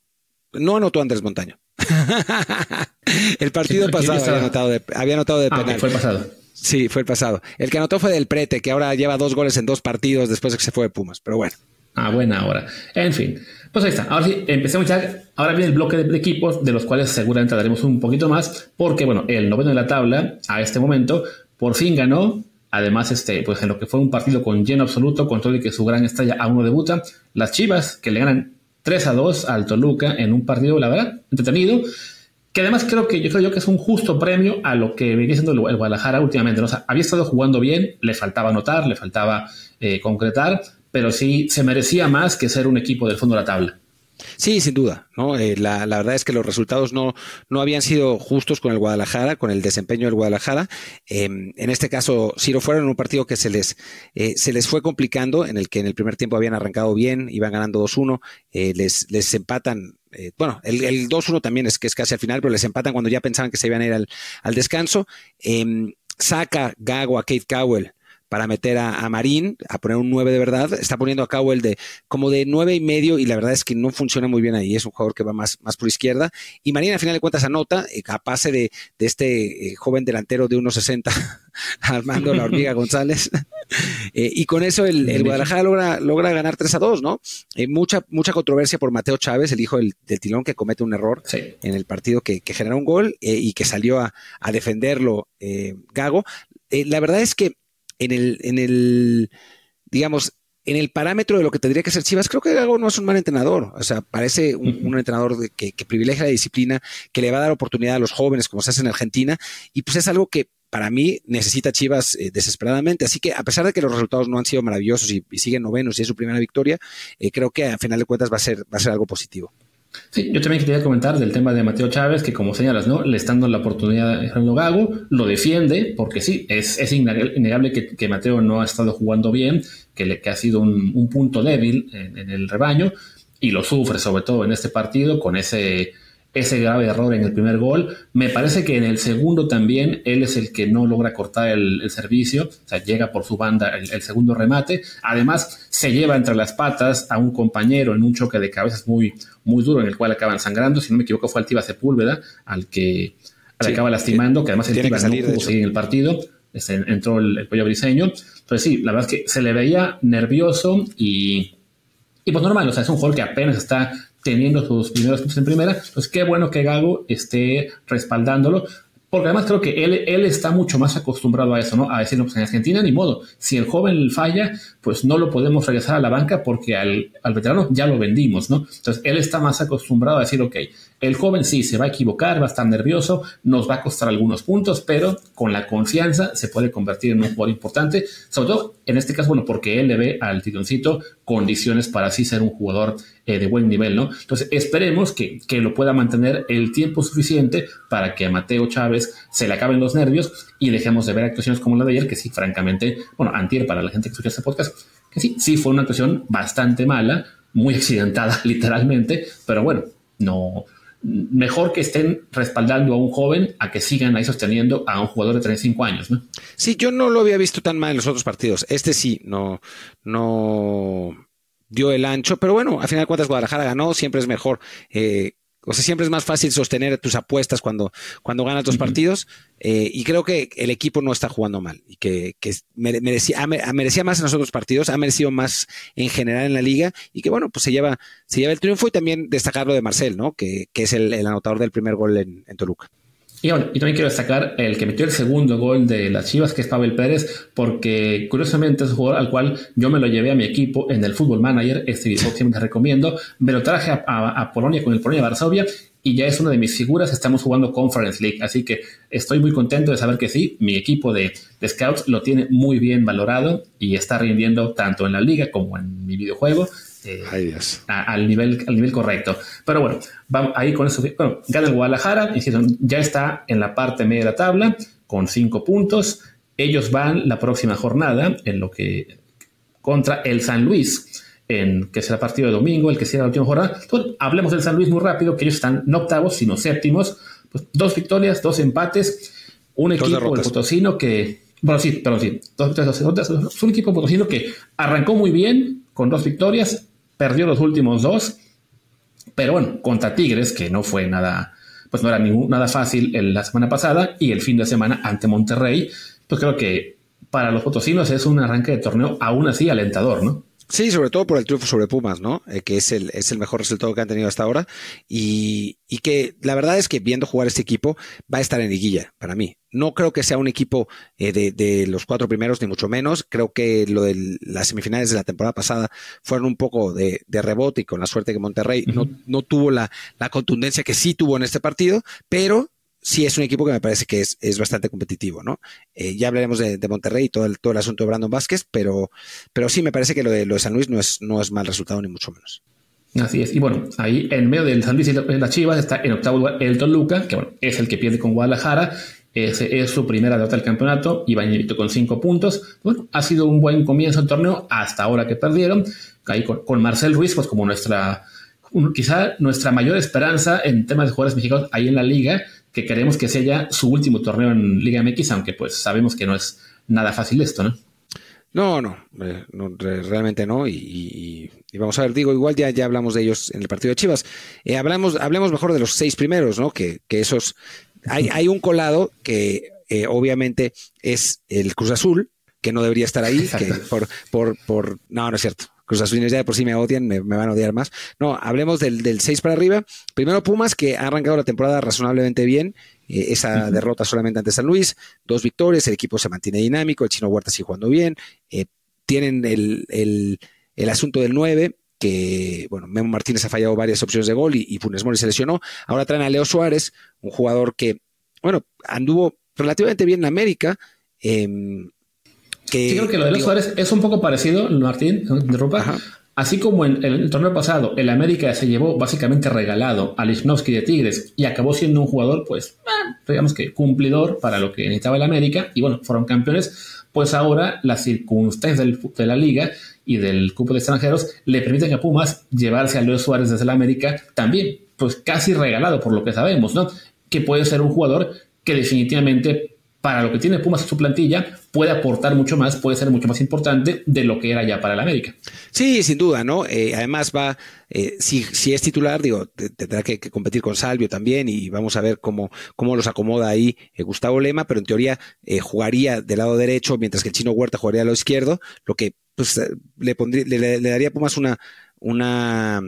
No anotó Andrés Montaño. el partido pasado había anotado de, había anotado de ah, penal. fue el pasado. Sí, fue el pasado. El que anotó fue del Prete, que ahora lleva dos goles en dos partidos después de que se fue de Pumas. Pero bueno. Ah, buena hora. En fin, pues ahí está. Ahora sí, empecemos ya. Ahora viene el bloque de equipos, de los cuales seguramente hablaremos un poquito más, porque bueno, el noveno de la tabla, a este momento, por fin ganó Además, este, pues en lo que fue un partido con lleno absoluto, con todo y que su gran estrella aún no debuta, las Chivas, que le ganan 3 a 2 al Toluca en un partido, la verdad, entretenido, que además creo que yo creo yo que es un justo premio a lo que venía siendo el Guadalajara últimamente. O sea, había estado jugando bien, le faltaba anotar, le faltaba eh, concretar, pero sí se merecía más que ser un equipo del fondo de la tabla. Sí, sin duda. ¿no? Eh, la, verdad es que los resultados no, no habían sido justos con el Guadalajara, con el desempeño del Guadalajara. Em, en este caso, si lo fueron un partido que se les, eh, se les fue complicando, en el que en el primer tiempo habían arrancado bien, iban ganando 2-1, eh, les, les empatan bueno, el, el 2-1 también es que es casi al final, pero les empatan cuando ya pensaban que se iban a ir al, al descanso. Em, saca Gago a Kate Cowell para meter a, Marín, a poner un 9 de verdad. Está poniendo a cabo el de como de 9 y medio y la verdad es que no funciona muy bien ahí. Es un jugador que va más, más por izquierda. Y Marín al final de cuentas anota eh, a pase de, este eh, joven delantero de 1.60, Armando La Hormiga González. Eh, y con eso el, Guadalajara logra, logra ganar 3 a 2, ¿no? mucha, mucha controversia por Mateo Chávez, el hijo del, tilón que comete un error en el partido que, que genera un gol y que salió a, a defenderlo Gago. la verdad es que en el, en el, digamos, en el parámetro de lo que tendría que ser Chivas, creo que Gago no es un mal entrenador. O sea, parece un, entrenador que, privilegia la disciplina, que le va a dar oportunidad a los jóvenes, como se hace en Argentina, y pues es algo que para mí necesita Chivas eh, desesperadamente. Así que a pesar de que los resultados no han sido maravillosos y, siguen novenos y es su primera victoria, eh, creo que a final de cuentas va a ser, va a ser algo positivo. Sí, yo también quería comentar del tema de Mateo Chávez, que como señalas, ¿no? Le están dando la oportunidad a Fernando Gago, lo defiende, porque sí, es, es innegable que, Mateo no ha estado jugando bien, que, le, que ha sido un, punto débil en, en, el rebaño, y lo sufre sobre todo en este partido con ese ese grave error en el primer gol. Me parece que en el segundo también él es el que no logra cortar el, servicio, o sea, llega por su banda el, segundo remate. Además, se lleva entre las patas a un compañero en un choque de cabezas muy, muy duro en el cual acaban sangrando. Si no me equivoco, fue Altiva Sepúlveda al que acaba lastimando, que además el Altiva no pudo seguir en el partido. Este, entró el, el pollo briseño. Entonces, sí, la verdad es que se le veía nervioso y, y pues normal, o sea, es un jugador que apenas está teniendo sus primeros puntos en primera, pues qué bueno que Gago esté respaldándolo, porque además creo que él, él está mucho más acostumbrado a eso, ¿no? A decir, no, pues en Argentina ni modo, si el joven falla, pues no lo podemos regresar a la banca porque al, al veterano ya lo vendimos, ¿no? Entonces él está más acostumbrado a decir, ok, el joven sí se va a equivocar, va a estar nervioso, nos va a costar algunos puntos, pero con la confianza se puede convertir en un jugador importante, sobre todo en este caso, bueno, porque él le ve al titoncito condiciones para así ser un jugador eh, de buen nivel, ¿no? Entonces esperemos que, que, lo pueda mantener el tiempo suficiente para que a Mateo Chávez se le acaben los nervios y dejemos de ver actuaciones como la de ayer, que sí, francamente, bueno, antier para la gente que escucha este podcast, que sí, sí fue una actuación bastante mala, muy accidentada literalmente, pero bueno, no, mejor que estén respaldando a un joven a que sigan ahí sosteniendo a un jugador de 35 años, ¿no? Sí, yo no lo había visto tan mal en los otros partidos. Este sí, no, no dio el ancho, pero bueno, a final de cuentas Guadalajara ganó, siempre es mejor eh, o sea, siempre es más fácil sostener tus apuestas cuando, cuando ganas dos partidos. Eh, y creo que el equipo no está jugando mal y que, merecía, merecía más en los otros partidos, ha merecido más en general en la liga y que bueno, pues se lleva, se lleva el triunfo y también destacar lo de Marcel, ¿no? Que, es el, anotador del primer gol en Toluca. Y, también quiero destacar el que metió el segundo gol de las Chivas, que es Pavel Pérez, porque curiosamente es un jugador al cual yo me lo llevé a mi equipo en el Fútbol Manager, este video siempre les recomiendo, me lo traje a, Polonia con el Polonia Varsovia y ya es una de mis figuras, estamos jugando Conference League, así que estoy muy contento de saber que sí, mi equipo de, de scouts lo tiene muy bien valorado y está rindiendo tanto en la liga como en mi videojuego eh, al, nivel, al nivel correcto. Pero bueno, vamos ahí con eso. Bueno, gana el Guadalajara, ya está en la parte media de la tabla con cinco puntos. Ellos van la próxima jornada en lo que contra el San Luis, en que será partido de domingo, el que será la última jornada. hablemos del San Luis muy rápido, que ellos están no octavos, sino séptimos. Pues, dos victorias, dos empates, un equipo de Potosino que bueno, sí, pero sí, dos victorias, dos derrotas. Es un equipo potosino que arrancó muy bien con dos victorias, perdió los últimos dos, pero bueno, contra Tigres, que no fue nada, pues no era ningún, nada fácil la semana pasada, y el fin de semana ante Monterrey, pues creo que para los potosinos es un arranque de torneo aún así alentador, ¿no? Sí, sobre todo por el triunfo sobre Pumas, ¿no? Eh, que es el, es el mejor resultado que han tenido hasta ahora. Y, y, que la verdad es que viendo jugar este equipo va a estar en liguilla para mí. No creo que sea un equipo eh, de, de, los cuatro primeros, ni mucho menos. Creo que lo de las semifinales de la temporada pasada fueron un poco de, de rebote y con la suerte que Monterrey no, no tuvo la, la contundencia que sí tuvo en este partido, pero sí es un equipo que me parece que es, es bastante competitivo, ¿no? Eh, ya hablaremos de, Monterrey y todo el, todo el asunto de Brandon Vázquez, pero, pero sí me parece que lo de, lo de San Luis no es, no es mal resultado, ni mucho menos. Así es. Y bueno, ahí en medio del San Luis y las Chivas está en octavo lugar el Toluca, que bueno, es el que pierde con Guadalajara. Es su primera derrota del campeonato y va con cinco puntos. Bueno, ha sido un buen comienzo del torneo hasta ahora que perdieron. Ahí con, con Marcel Ruiz, pues como nuestra, quizá nuestra mayor esperanza en temas de jugadores mexicanos ahí en la liga que queremos que sea ya su último torneo en Liga MX, aunque pues sabemos que no es nada fácil esto, ¿no? No, no, eh, realmente no. Y, vamos a ver, digo, igual ya, ya hablamos de ellos en el partido de Chivas. Eh, hablamos, hablemos mejor de los seis primeros, ¿no? Que, que esos. Hay, hay un colado que eh, obviamente es el Cruz Azul, que no debería estar ahí, que por, por, por. No, no es cierto. Cruz Azul ya de por sí me odian, me, van a odiar más. No, hablemos del, del 6 para arriba. Primero Pumas, que ha arrancado la temporada razonablemente bien. Eh, esa derrota solamente ante San Luis, dos victorias, el equipo se mantiene dinámico, el chino Huerta sigue jugando bien. Eh, tienen el, el asunto del 9, que, bueno, Memo Martínez ha fallado varias opciones de gol y, y Funes Mori se lesionó. Ahora traen a Leo Suárez, un jugador que, bueno, anduvo relativamente bien en América. Eh, que, sí, creo que lo de Leo Suárez es un poco parecido, Martín, de ropa. Así como en, el torneo pasado el América se llevó básicamente regalado a Lichnowsky de Tigres y acabó siendo un jugador, pues, eh, digamos que cumplidor para lo que necesitaba el América y bueno, fueron campeones, pues ahora las circunstancias del, de la liga y del cupo de extranjeros le permiten a Pumas llevarse a Luis Suárez desde el América también, pues casi regalado por lo que sabemos, ¿no? Que puede ser un jugador que definitivamente para lo que tiene Pumas en su plantilla, puede aportar mucho más, puede ser mucho más importante de lo que era ya para el América. Sí, sin duda, ¿no? Eh, además va, eh, si, si, es titular, digo, tendrá que, competir con Salvio también y vamos a ver cómo, cómo los acomoda ahí eh, Gustavo Lema, pero en teoría eh, jugaría del lado derecho, mientras que el chino Huerta jugaría al lado izquierdo, lo que pues, le, pondría, le, le, daría a Pumas una, una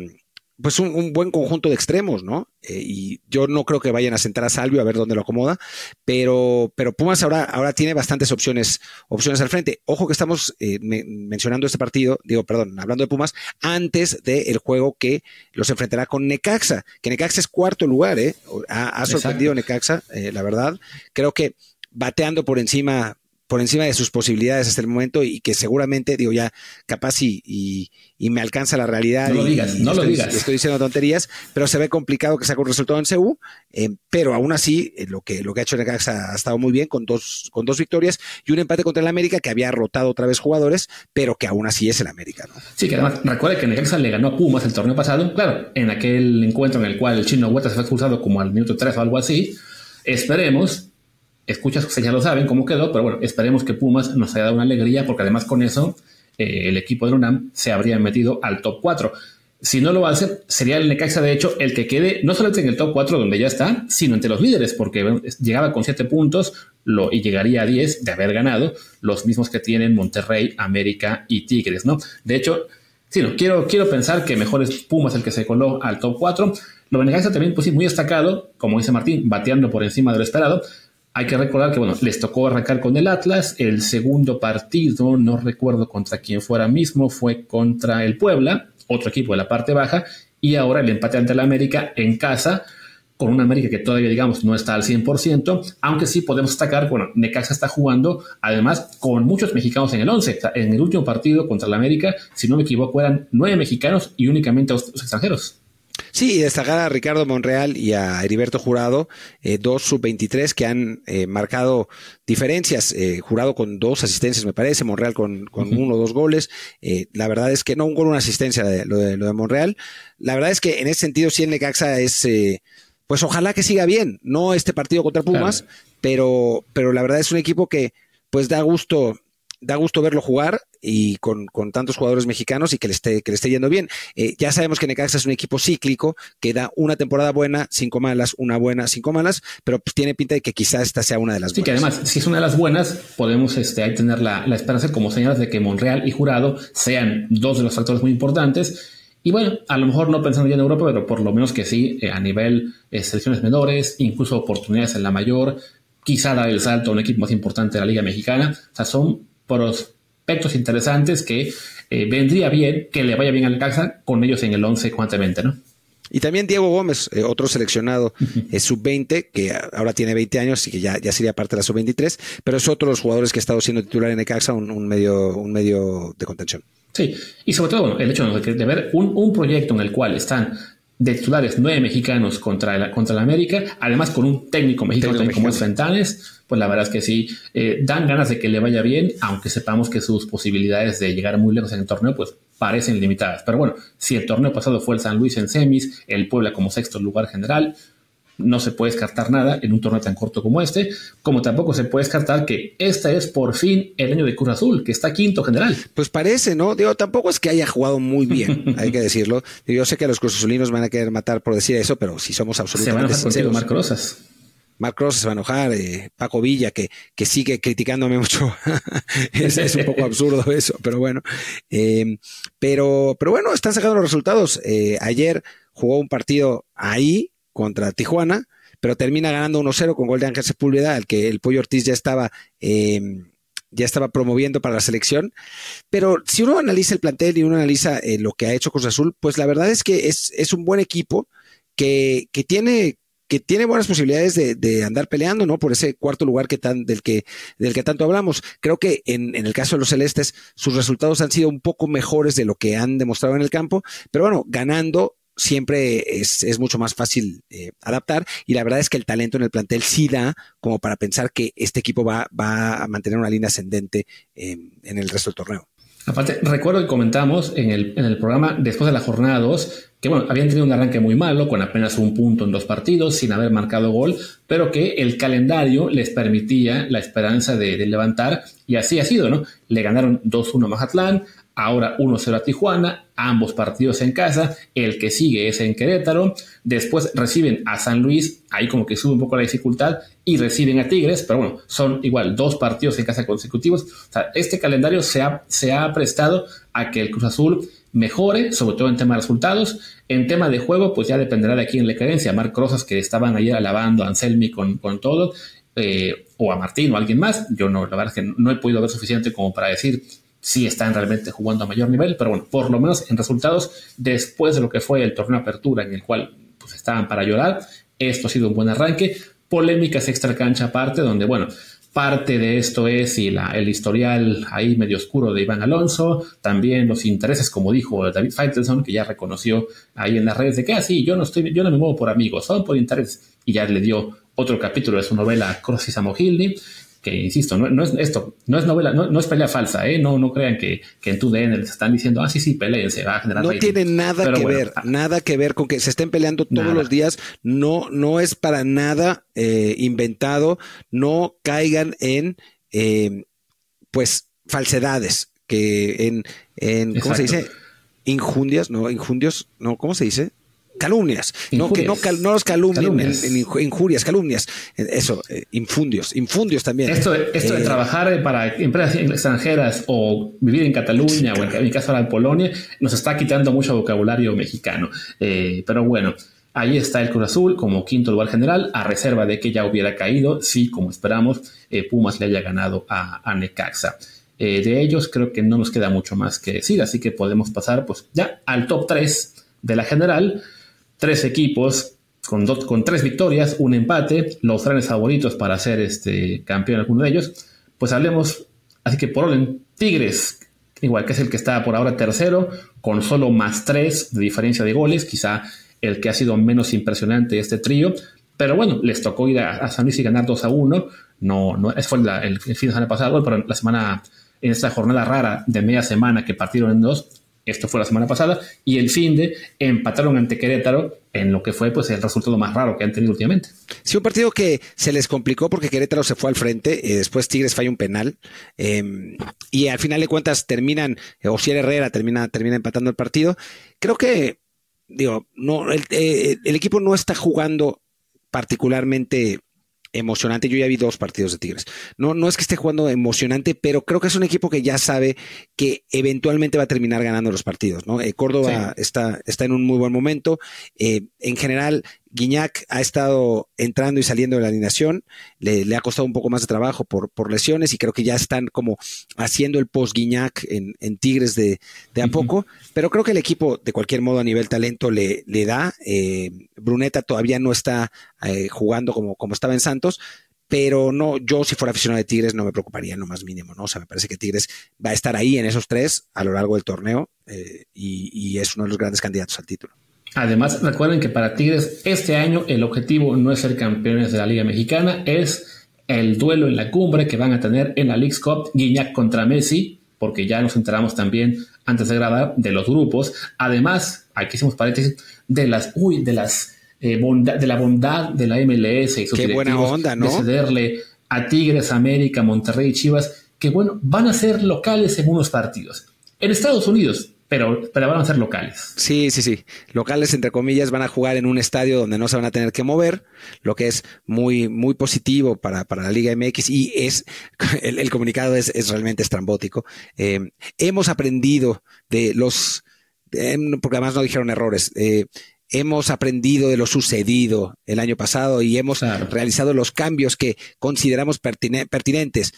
pues un, un, buen conjunto de extremos, ¿no? Eh, y yo no creo que vayan a sentar a Salvio a ver dónde lo acomoda, pero, pero Pumas ahora, ahora tiene bastantes opciones, opciones al frente. Ojo que estamos eh, me, mencionando este partido, digo, perdón, hablando de Pumas, antes del juego que los enfrentará con Necaxa, que Necaxa es cuarto lugar, ¿eh? Ha, ha sorprendido. Necaxa, eh, la verdad. Creo que bateando por encima por encima de sus posibilidades hasta el momento y que seguramente, digo ya, capaz y, y, y me alcanza la realidad. No lo digas, no estoy, lo digas. Estoy diciendo tonterías, pero se ve complicado que saque un resultado en CU, eh, pero aún así eh, lo, que, lo que ha hecho Necaxa ha estado muy bien con dos, con dos victorias y un empate contra el América que había rotado otra vez jugadores, pero que aún así es el América. ¿no? Sí, que además recuerda que Necaxa le ganó a Pumas el torneo pasado, claro, en aquel encuentro en el cual el chino Huerta se fue expulsado como al minuto 3 o algo así. Esperemos escuchas, ya lo saben cómo quedó, pero bueno, esperemos que Pumas nos haya dado una alegría, porque además con eso eh, el equipo de UNAM se habría metido al top 4. Si no lo hacer, sería el Necaxa, de hecho, el que quede no solamente en el top 4 donde ya está, sino entre los líderes, porque llegaba con 7 puntos y llegaría a 10 de haber ganado, los mismos que tienen Monterrey, América y Tigres, ¿no? De hecho, sí, no, quiero, quiero pensar que mejor es Pumas el que se coló al top 4. Lo de Necaxa también, pues sí, muy destacado, como dice Martín, bateando por encima de lo esperado, hay que recordar que, bueno, les tocó arrancar con el Atlas. El segundo partido, no recuerdo contra quién fuera mismo, fue contra el Puebla, otro equipo de la parte baja. Y ahora el empate ante el América en casa, con una América que todavía, digamos, no está al 100%, aunque sí podemos destacar, bueno, Necaxa está jugando, además, con muchos mexicanos en el 11. En el último partido contra el América, si no me equivoco, eran nueve mexicanos y únicamente los extranjeros. Sí, y destacar a Ricardo Monreal y a Heriberto Jurado, eh, dos sub-23 que han eh, marcado diferencias. Eh, Jurado con dos asistencias, me parece, Monreal con, con uh -huh. uno o dos goles. Eh, la verdad es que no un gol, una asistencia de lo, de lo de Monreal. La verdad es que en ese sentido, sí, el Necaxa es, eh, pues ojalá que siga bien, no este partido contra Pumas, claro. pero, pero la verdad es un equipo que pues da gusto da gusto verlo jugar y con, con, tantos jugadores mexicanos y que le esté, que le esté yendo bien. Eh, ya sabemos que Necaxa es un equipo cíclico que da una temporada buena, cinco malas, una buena, cinco malas, pero pues tiene pinta de que quizás esta sea una de las sí, buenas. que además, si es una de las buenas, podemos este, ahí tener la, la esperanza como señalas de que Monreal y Jurado sean dos de los factores muy importantes. Y bueno, a lo mejor no pensando ya en Europa, pero por lo menos que sí, eh, a nivel eh, selecciones menores, incluso oportunidades en la mayor, quizá dar el salto a un equipo más importante de la Liga Mexicana. O sea, son prospectos interesantes que eh, vendría bien que le vaya bien al Caxa con ellos en el 11 cuantemente, ¿no? Y también Diego Gómez, eh, otro seleccionado uh -huh. es sub-20, que ahora tiene 20 años y que ya, ya sería parte de la sub-23, pero es otro de los jugadores que ha estado siendo titular en Necaxa, un, un, medio, un medio de contención. Sí, y sobre todo bueno, el hecho de, de ver un, un proyecto en el cual están de titulares nueve mexicanos contra el, contra el América, además con un técnico mexicano, técnico como es Fentanes, pues la verdad es que sí, eh, dan ganas de que le vaya bien, aunque sepamos que sus posibilidades de llegar muy lejos en el torneo, pues parecen limitadas. Pero bueno, si el torneo pasado fue el San Luis en semis, el Puebla como sexto lugar general, no se puede descartar nada en un torneo tan corto como este, como tampoco se puede descartar que este es por fin el año de Cruz Azul, que está quinto general. Pues parece, ¿no? Digo, tampoco es que haya jugado muy bien, hay que decirlo. Yo sé que los Cruz Azulinos van a querer matar por decir eso, pero si somos absolutamente se van a. Marco Rosas. Marc Ross se va a enojar, eh, Paco Villa, que, que sigue criticándome mucho. es, es, un poco absurdo eso, pero bueno. Eh, pero, pero bueno, están sacando los resultados. Eh, ayer jugó un partido ahí, contra Tijuana, pero termina ganando 1-0 con gol de Ángel Sepúlveda, al que el Pollo Ortiz ya estaba eh, ya estaba promoviendo para la selección. Pero si uno analiza el plantel y uno analiza eh, lo que ha hecho Cruz Azul, pues la verdad es que es, es un buen equipo que, que tiene que tiene buenas posibilidades de, de, andar peleando, ¿no? Por ese cuarto lugar que tan, del que, del que tanto hablamos. Creo que en, en, el caso de los celestes, sus resultados han sido un poco mejores de lo que han demostrado en el campo, pero bueno, ganando siempre es, mucho más fácil eh, adaptar y la verdad es que el talento en el plantel sí da como para pensar que este equipo va, a mantener una línea ascendente eh, en el resto del torneo. Aparte, recuerdo que comentamos en el, en el programa después de la jornada 2 que bueno, habían tenido un arranque muy malo, con apenas un punto en dos partidos, sin haber marcado gol, pero que el calendario les permitía la esperanza de, de levantar, y así ha sido, ¿no? Le ganaron 2-1 a Mazatlán, ahora 1-0 a Tijuana, ambos partidos en casa, el que sigue es en Querétaro, después reciben a San Luis, ahí como que sube un poco la dificultad, y reciben a Tigres, pero bueno, son igual dos partidos en casa consecutivos, o sea, este calendario se ha, se ha prestado a que el Cruz Azul mejore, sobre todo en tema de resultados. En tema de juego, pues ya dependerá de quién le creencia. Marc Rosas, que estaban ayer alabando a Anselmi con, con todo, eh, o a Martín o a alguien más. Yo no, la verdad es que no he podido ver suficiente como para decir si están realmente jugando a mayor nivel, pero bueno, por lo menos en resultados, después de lo que fue el torneo apertura en el cual pues estaban para llorar, esto ha sido un buen arranque. Polémicas extra cancha aparte, donde bueno, Parte de esto es y la, el historial ahí medio oscuro de Iván Alonso, también los intereses, como dijo David Faitelson, que ya reconoció ahí en las redes de que, así ah, yo no estoy, yo no me muevo por amigos, son por interés, y ya le dio otro capítulo de su novela Crossi Samogildi, que insisto, no, es esto, no es novela, no, es pelea falsa, ¿eh? no, no crean que, que en tu DN les están diciendo, ah, sí, sí, se va a generar. No tiene nada que ver, ah. nada que ver con que se estén peleando todos los días, no, no es para nada eh, inventado, no caigan en, eh, pues, falsedades, que en, en ¿cómo se dice? Injundias, no, injundios, no, ¿cómo se dice? Calumnias, no que no, no los calumnien En, injurias, calumnias, eso, eh, infundios, infundios también. Esto, esto de eh, trabajar para empresas extranjeras o vivir en Cataluña o en, mi caso en Polonia nos está quitando mucho vocabulario mexicano. Eh, pero bueno, ahí está el Cruz Azul como quinto lugar general, a reserva de que ya hubiera caído, si como esperamos Pumas le haya ganado a, a Necaxa. de ellos creo que no nos queda mucho más que decir, así que podemos pasar pues ya al top 3 de la general tres equipos con, dos, con tres victorias, un empate, los grandes favoritos para ser este, campeón alguno de ellos, pues hablemos, así que por orden, Tigres, igual que es el que está por ahora tercero, con solo más tres de diferencia de goles, quizá el que ha sido menos impresionante este trío, pero bueno, les tocó ir a, San Luis y ganar 2 a 1, no, no, fue el, fin de semana pasado, pero la semana, en esta jornada rara de media semana que partieron en dos, esto fue la semana pasada. Y el fin de empataron ante Querétaro en lo que fue pues el resultado más raro que han tenido últimamente. Sí, un partido que se les complicó porque Querétaro se fue al frente, y después Tigres falla un penal em, y al final de cuentas terminan, Osier Herrera termina, termina empatando el partido. Creo que, digo, no, el, eh, el equipo no está jugando particularmente emocionante. Yo ya vi dos partidos de Tigres. No, no es que esté jugando emocionante, pero creo que es un equipo que ya sabe que eventualmente va a terminar ganando los partidos. ¿no? Eh, Córdoba está, está en un muy buen momento. Eh, en general, Guiñac ha estado entrando y saliendo de la alineación, le, ha costado un poco más de trabajo por, por, lesiones y creo que ya están como haciendo el post Guiñac en, en Tigres de, de a poco, pero creo que el equipo de cualquier modo a nivel talento le, le da. Eh, Bruneta todavía no está eh, jugando como, como estaba en Santos, pero no, yo si fuera aficionado de Tigres no me preocuparía en lo más mínimo, ¿no? O sea, me parece que Tigres va a estar ahí en esos tres a lo largo del torneo eh, y, y es uno de los grandes candidatos al título. Además, recuerden que para Tigres este año el objetivo no es ser campeones de la Liga Mexicana, es el duelo en la cumbre que van a tener en la League Cup Guiñac contra Messi, porque ya nos enteramos también antes de grabar de los grupos. Además, aquí hicimos paréntesis de las, uy, de las eh, de la bondad de la MLS y sus Qué buena onda, ¿no? de cederle a Tigres, América, Monterrey y Chivas, que bueno, van a ser locales en unos partidos. En Estados Unidos, pero, pero van a ser locales. Sí, sí, sí. Locales, entre comillas, van a jugar en un estadio donde no se van a tener que mover, lo que es muy, muy positivo para, para la Liga MX y es, el, comunicado es, es, realmente estrambótico. Eh, hemos aprendido de los, porque además no dijeron errores, eh, hemos aprendido de lo sucedido el año pasado y hemos realizado los cambios que consideramos pertinentes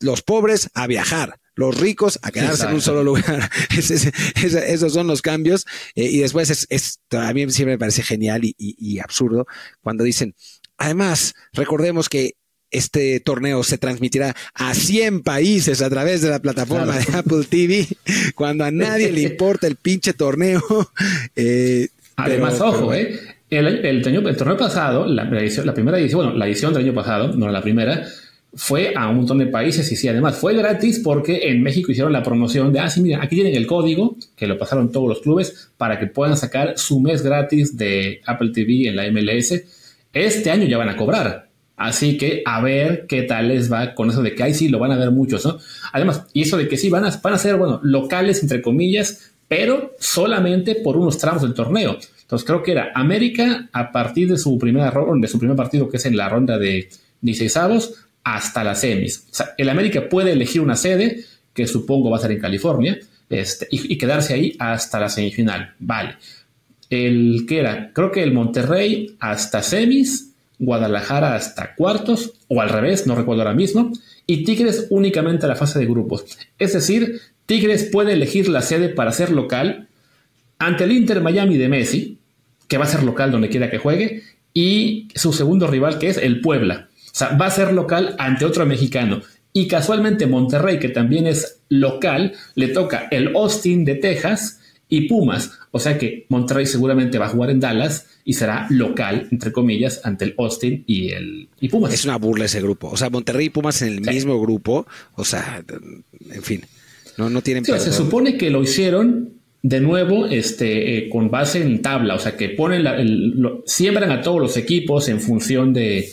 los pobres a viajar los ricos a quedarse en un solo lugar. esos son los cambios. Eh, y después es, a mí siempre me parece genial y, absurdo cuando dicen, además, recordemos que este torneo se transmitirá a 100 países a través de la plataforma de Apple TV, cuando a nadie le importa el pinche torneo. Eh, además, ojo, eh, el, el, torneo pasado, la, la primera edición, bueno, la edición del año pasado, no la primera, fue a un montón de países y sí, además fue gratis porque en México hicieron la promoción de, ah, sí, mira, aquí tienen el código, que lo pasaron todos los clubes, para que puedan sacar su mes gratis de Apple TV en la MLS. Este año ya van a cobrar. Así que a ver qué tal les va con eso de que ahí sí lo van a ver muchos, ¿no? Además, y eso de que sí van a, van a ser, bueno, locales entre comillas, pero solamente por unos tramos del torneo. Entonces creo que era América a partir de su primera ronda, de su primer partido que es en la ronda de 16 avos, hasta las semis. O sea, el América puede elegir una sede, que supongo va a ser en California, este, y, quedarse ahí hasta la semifinal. Vale. El que era, creo que el Monterrey hasta semis, Guadalajara hasta cuartos, o al revés, no recuerdo ahora mismo, y Tigres únicamente a la fase de grupos. Es decir, Tigres puede elegir la sede para ser local ante el Inter Miami de Messi, que va a ser local donde quiera que juegue, y su segundo rival que es el Puebla. O sea, va a ser local ante otro mexicano. Y casualmente Monterrey, que también es local, le toca el Austin de Texas y Pumas. O sea que Monterrey seguramente va a jugar en Dallas y será local, entre comillas, ante el Austin y el y Pumas. Es una burla ese grupo. O sea, Monterrey y Pumas en el mismo grupo. O sea, en fin, no, no tienen... Sí, se supone que lo hicieron de nuevo este, eh, con base en tabla. O sea, que ponen la, siembran a todos los equipos en función de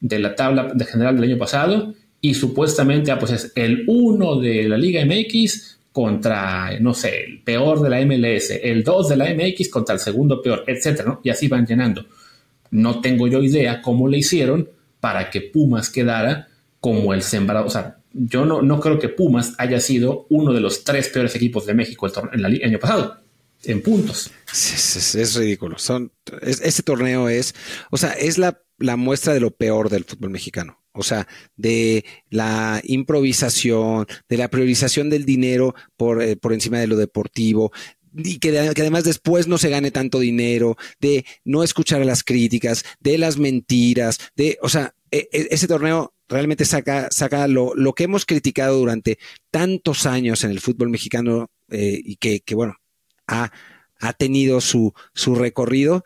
de la tabla de general del año pasado y supuestamente ah, pues es el 1 de la Liga MX contra, no sé, el peor de la MLS, el 2 de la MX contra el segundo peor, etcétera, Y así van llenando. No tengo yo idea cómo le hicieron para que Pumas quedara como el sembrado. O sea, yo no, no creo que Pumas haya sido uno de los tres peores equipos de México el, en el año pasado en puntos. Es, ridículo. Son, ese torneo es, o sea, es la la muestra de lo peor del fútbol mexicano. O sea, de la improvisación, de la priorización del dinero por, eh, por encima de lo deportivo, y que, además después no se gane tanto dinero, de no escuchar las críticas, de las mentiras, de, o sea, e, e, ese torneo realmente saca, saca lo, lo, que hemos criticado durante tantos años en el fútbol mexicano eh, y que, que, bueno, ha, ha tenido su, su recorrido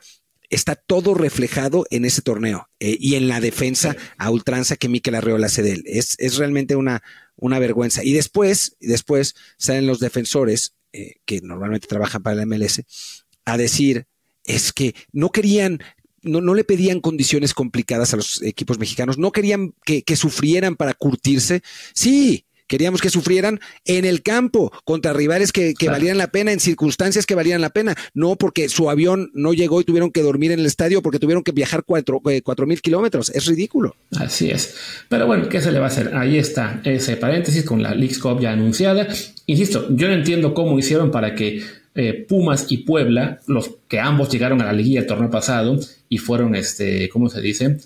está todo reflejado en ese torneo eh, y en la defensa a ultranza que Mikel Arreola hace de él. Es, es realmente una, una vergüenza. Y después, después salen los defensores, eh, que normalmente trabajan para la MLS, a decir, es que no querían no, no, le pedían condiciones complicadas a los equipos mexicanos, no querían que, que, sufrieran para curtirse. Sí, Queríamos que sufrieran en el campo contra rivales que, que valieran la pena, en circunstancias que valieran la pena, no porque su avión no llegó y tuvieron que dormir en el estadio porque tuvieron que viajar cuatro, eh, mil kilómetros. Es ridículo. Así es. Pero bueno, ¿qué se le va a hacer? Ahí está ese paréntesis con la League Cup ya anunciada. Insisto, yo no entiendo cómo hicieron para que eh, Pumas y Puebla, los que ambos llegaron a la liguilla el torneo pasado y fueron, este, ¿cómo se dice?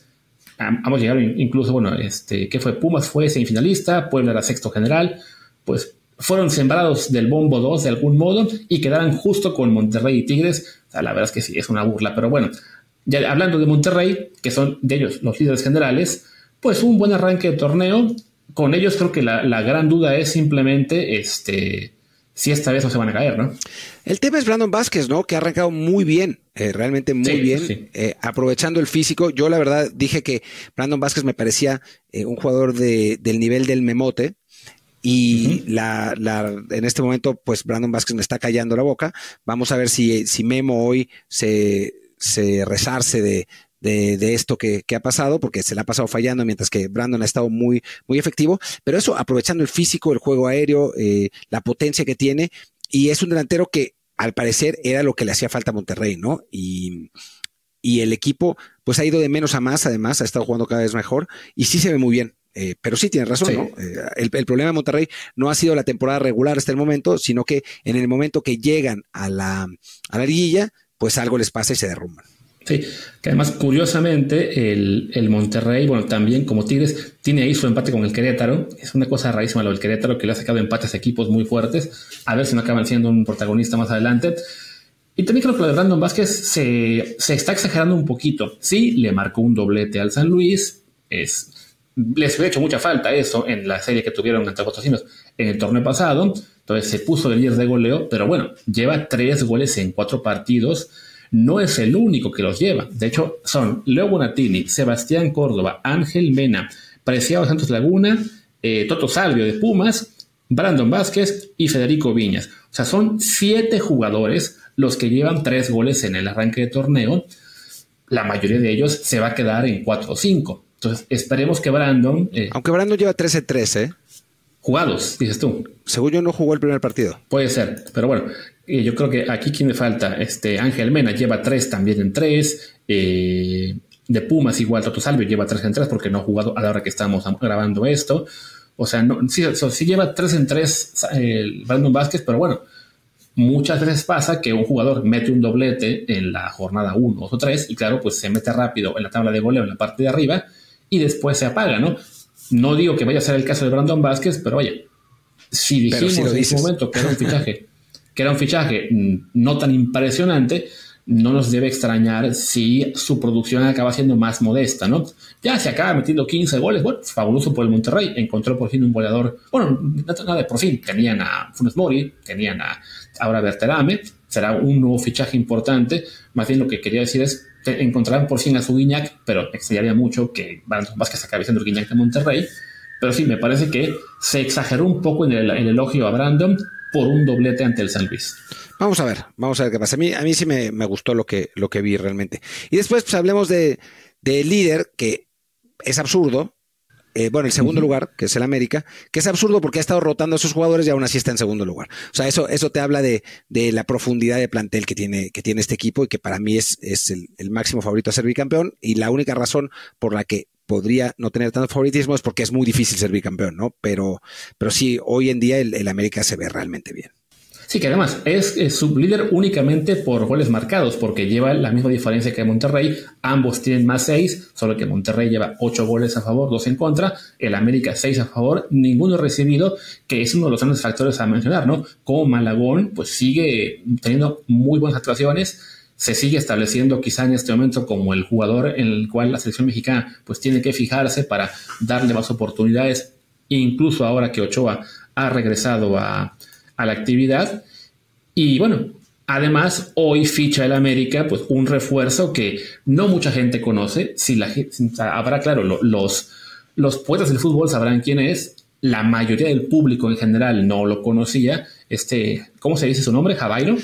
Ambos llegaron incluso, bueno, este, ¿qué fue? Pumas fue semifinalista, Puebla era sexto general, pues fueron sembrados del bombo 2 de algún modo y quedaron justo con Monterrey y Tigres. O sea, la verdad es que sí, es una burla, pero bueno, ya hablando de Monterrey, que son de ellos los líderes generales, pues un buen arranque de torneo. Con ellos creo que la, la gran duda es simplemente este, si esta vez no se van a caer, ¿no? El tema es Brandon Vázquez, ¿no? Que ha arrancado muy bien, eh, realmente muy bien, eh, aprovechando el físico. Yo la verdad dije que Brandon Vázquez me parecía eh, un jugador de, del nivel del Memote. Y la, la, en este momento, pues Brandon Vázquez me está callando la boca. Vamos a ver si, si Memo hoy se, se resarce de, de, esto que, ha pasado, porque se le ha pasado fallando, mientras que Brandon ha estado muy, muy efectivo. Pero eso, aprovechando el físico, el juego aéreo, eh, la potencia que tiene, y es un delantero que al parecer era lo que le hacía falta a Monterrey, ¿no? Y, el equipo, pues ha ido de menos a más, además, ha estado jugando cada vez mejor, y sí se ve muy bien. Eh, pero sí tiene razón, ¿no? Eh, el, el, problema de Monterrey no ha sido la temporada regular hasta el momento, sino que en el momento que llegan a la, a la liguilla, pues algo les pasa y se derrumban. Sí, que además, curiosamente, el, el, Monterrey, bueno, también como Tigres, tiene ahí su empate con el Querétaro. Es una cosa rarísima lo del Querétaro, que le ha sacado empates a equipos muy fuertes. A ver si no acaban siendo un protagonista más adelante. Y también creo que lo de Brandon Vázquez se, se está exagerando un poquito. Sí, le marcó un doblete al San Luis. Es, les ha hecho mucha falta eso en la serie que tuvieron ante Potosinos en el torneo pasado. Entonces se puso de líder de goleo, pero bueno, lleva tres goles en cuatro partidos no es el único que los lleva. De hecho, son Leo Bonatini, Sebastián Córdoba, Ángel Mena, Preciado Santos Laguna, eh, Toto Salvio de Pumas, Brandon Vázquez y Federico Viñas. O sea, son siete jugadores los que llevan tres goles en el arranque de torneo. La mayoría de ellos se va a quedar en 4 o 5. Entonces, esperemos que Brandon. Eh, Aunque Brandon lleva 13-13. Jugados, dices tú. Según yo, no jugó el primer partido. Puede ser, pero bueno, y yo creo que aquí quien me falta, este Ángel Mena lleva tres también en tres. Eh, de Pumas igual Toto Salvio lleva tres en tres porque no ha jugado a la hora que estamos grabando esto. O sea, no, sí, lleva tres en tres el Brandon Vázquez, pero bueno, muchas veces pasa que un jugador mete un doblete en la jornada 1 o 3 y claro, pues se mete rápido en la tabla de goleo en la parte de arriba y después se apaga, ¿no? No digo que vaya a ser el caso de Brandon Vázquez, pero oye, si dijimos en ese momento que era un fichaje que era un fichaje mm, no tan impresionante, no nos debe extrañar si su producción acaba siendo más modesta, ¿no? Ya se acaba metiendo 15 goles, bueno, fabuloso por el Monterrey, encontró por fin un goleador, bueno, nada de por fin, tenían a Funes Mori, tenían a ahora Berterame, será un nuevo fichaje importante, más bien lo que quería decir es encontrarán por fin a su Guiñac, pero extrañaría mucho que Vázquez acabe siendo el Guiñac de Monterrey, pero sí, me parece que se exageró un poco en el, en el elogio a Brandon, por un doblete ante el San Luis. Vamos a ver, vamos a ver qué pasa. A mí, a mí sí me, gustó lo que, lo que vi realmente. Y después, pues hablemos de, líder, que es absurdo. Eh, bueno, el segundo lugar, que es el América, que es absurdo porque ha estado rotando a sus jugadores y aún así está en segundo lugar. O sea, eso, eso te habla de, la profundidad de plantel que tiene, que tiene este equipo y que para mí es, es el, el máximo favorito a ser bicampeón y la única razón por la que podría no tener tanto favoritismo es porque es muy difícil ser bicampeón, ¿no? Pero, pero sí, hoy en día el, América se ve realmente bien. Sí, que además es, sublíder únicamente por goles marcados, porque lleva la misma diferencia que Monterrey. Ambos tienen más seis, solo que Monterrey lleva ocho goles a favor, dos en contra. El América seis a favor, ninguno recibido, que es uno de los grandes factores a mencionar, ¿no? Como Malagón, pues sigue teniendo muy buenas actuaciones se sigue estableciendo quizá en este momento como el jugador en el cual la selección mexicana pues tiene que fijarse para darle más oportunidades, incluso ahora que Ochoa ha regresado a, la actividad. Y bueno, además hoy ficha el América pues un refuerzo que no mucha gente conoce, si la habrá claro, los, los poetas del fútbol sabrán quién es, la mayoría del público en general no lo conocía, este, ¿cómo se dice su nombre? Javairo.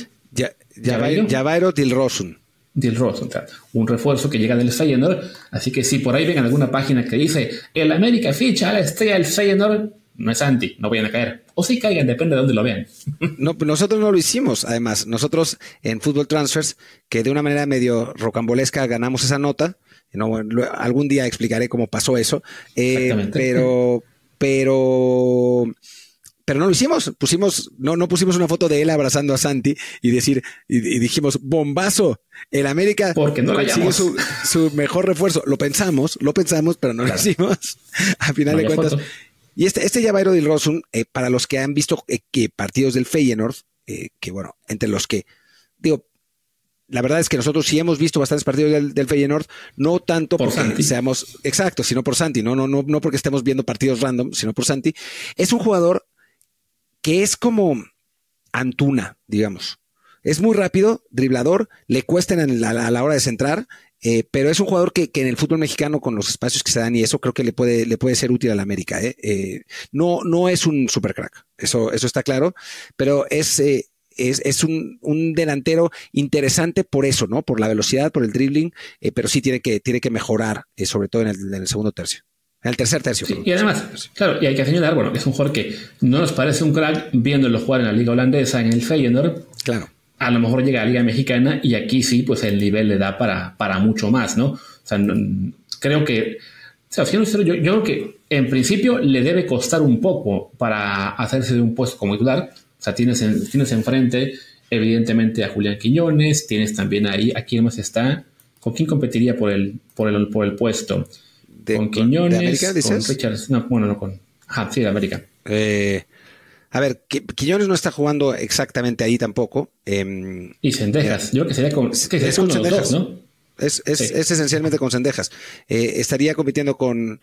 Javairo Dilrosun. Dilrosun, un refuerzo que llega del Feyenoord. Así que si por ahí ven alguna página que dice el América ficha a la estrella del Feyenoord, no es anti, no vayan a caer. O si caigan, depende de dónde lo vean. No, nosotros no lo hicimos, además. Nosotros en Football Transfers, que de una manera medio rocambolesca ganamos esa nota. No, algún día explicaré cómo pasó eso. Eh, pero, pero pero no lo hicimos. Pusimos, no, no pusimos una foto de él abrazando a Santi y decir, y, dijimos, bombazo, el América Porque no sigue su, su, mejor refuerzo. Lo pensamos, lo pensamos, pero no lo hicimos. A final de cuentas. Y este, este Javairo del Rosun, eh, para los que han visto eh, que partidos del Feyenoord, eh, que bueno, entre los que, digo, la verdad es que nosotros sí hemos visto bastantes partidos del, del Feyenoord, no tanto por porque Santi. seamos, exacto, sino por Santi, no, no, no, no porque estemos viendo partidos random, sino por Santi. Es un jugador que es como Antuna, digamos. Es muy rápido, driblador, le cuesta a la, hora de centrar, eh, pero es un jugador que, en el fútbol mexicano, con los espacios que se dan y eso, creo que le puede, le puede ser útil a la América. ¿eh? Eh, no, no es un super crack, eso, eso está claro, pero es, es, un, delantero interesante por eso, ¿no? Por la velocidad, por el dribbling, pero sí tiene que, tiene que mejorar, sobre todo en el segundo tercio. En el tercer tercio. y además, claro, y hay que señalar, bueno, es un jugador que no nos parece un crack viéndolo jugar en la liga holandesa, en el Feyenoord. Claro. A lo mejor llega a la liga mexicana y aquí sí, pues el nivel le da para, para mucho más, ¿no? O sea, creo que, o sea, yo, yo creo que en principio le debe costar un poco para hacerse de un puesto como titular. O sea, tienes, tienes enfrente, evidentemente, a Julián Quiñones, tienes también ahí, a quién más está, ¿Con quién competiría por el, por el, por el puesto? con Quiñones, de América, con Richards, no, bueno, no con... Ajá, sí, de América. Eh, a ver, Quiñones no está jugando exactamente ahí tampoco. Eh, y Sendejas, yo creo que sería con, es, que es con los dos, ¿no? Es, es, es, esencialmente con Sendejas. Eh, estaría compitiendo con.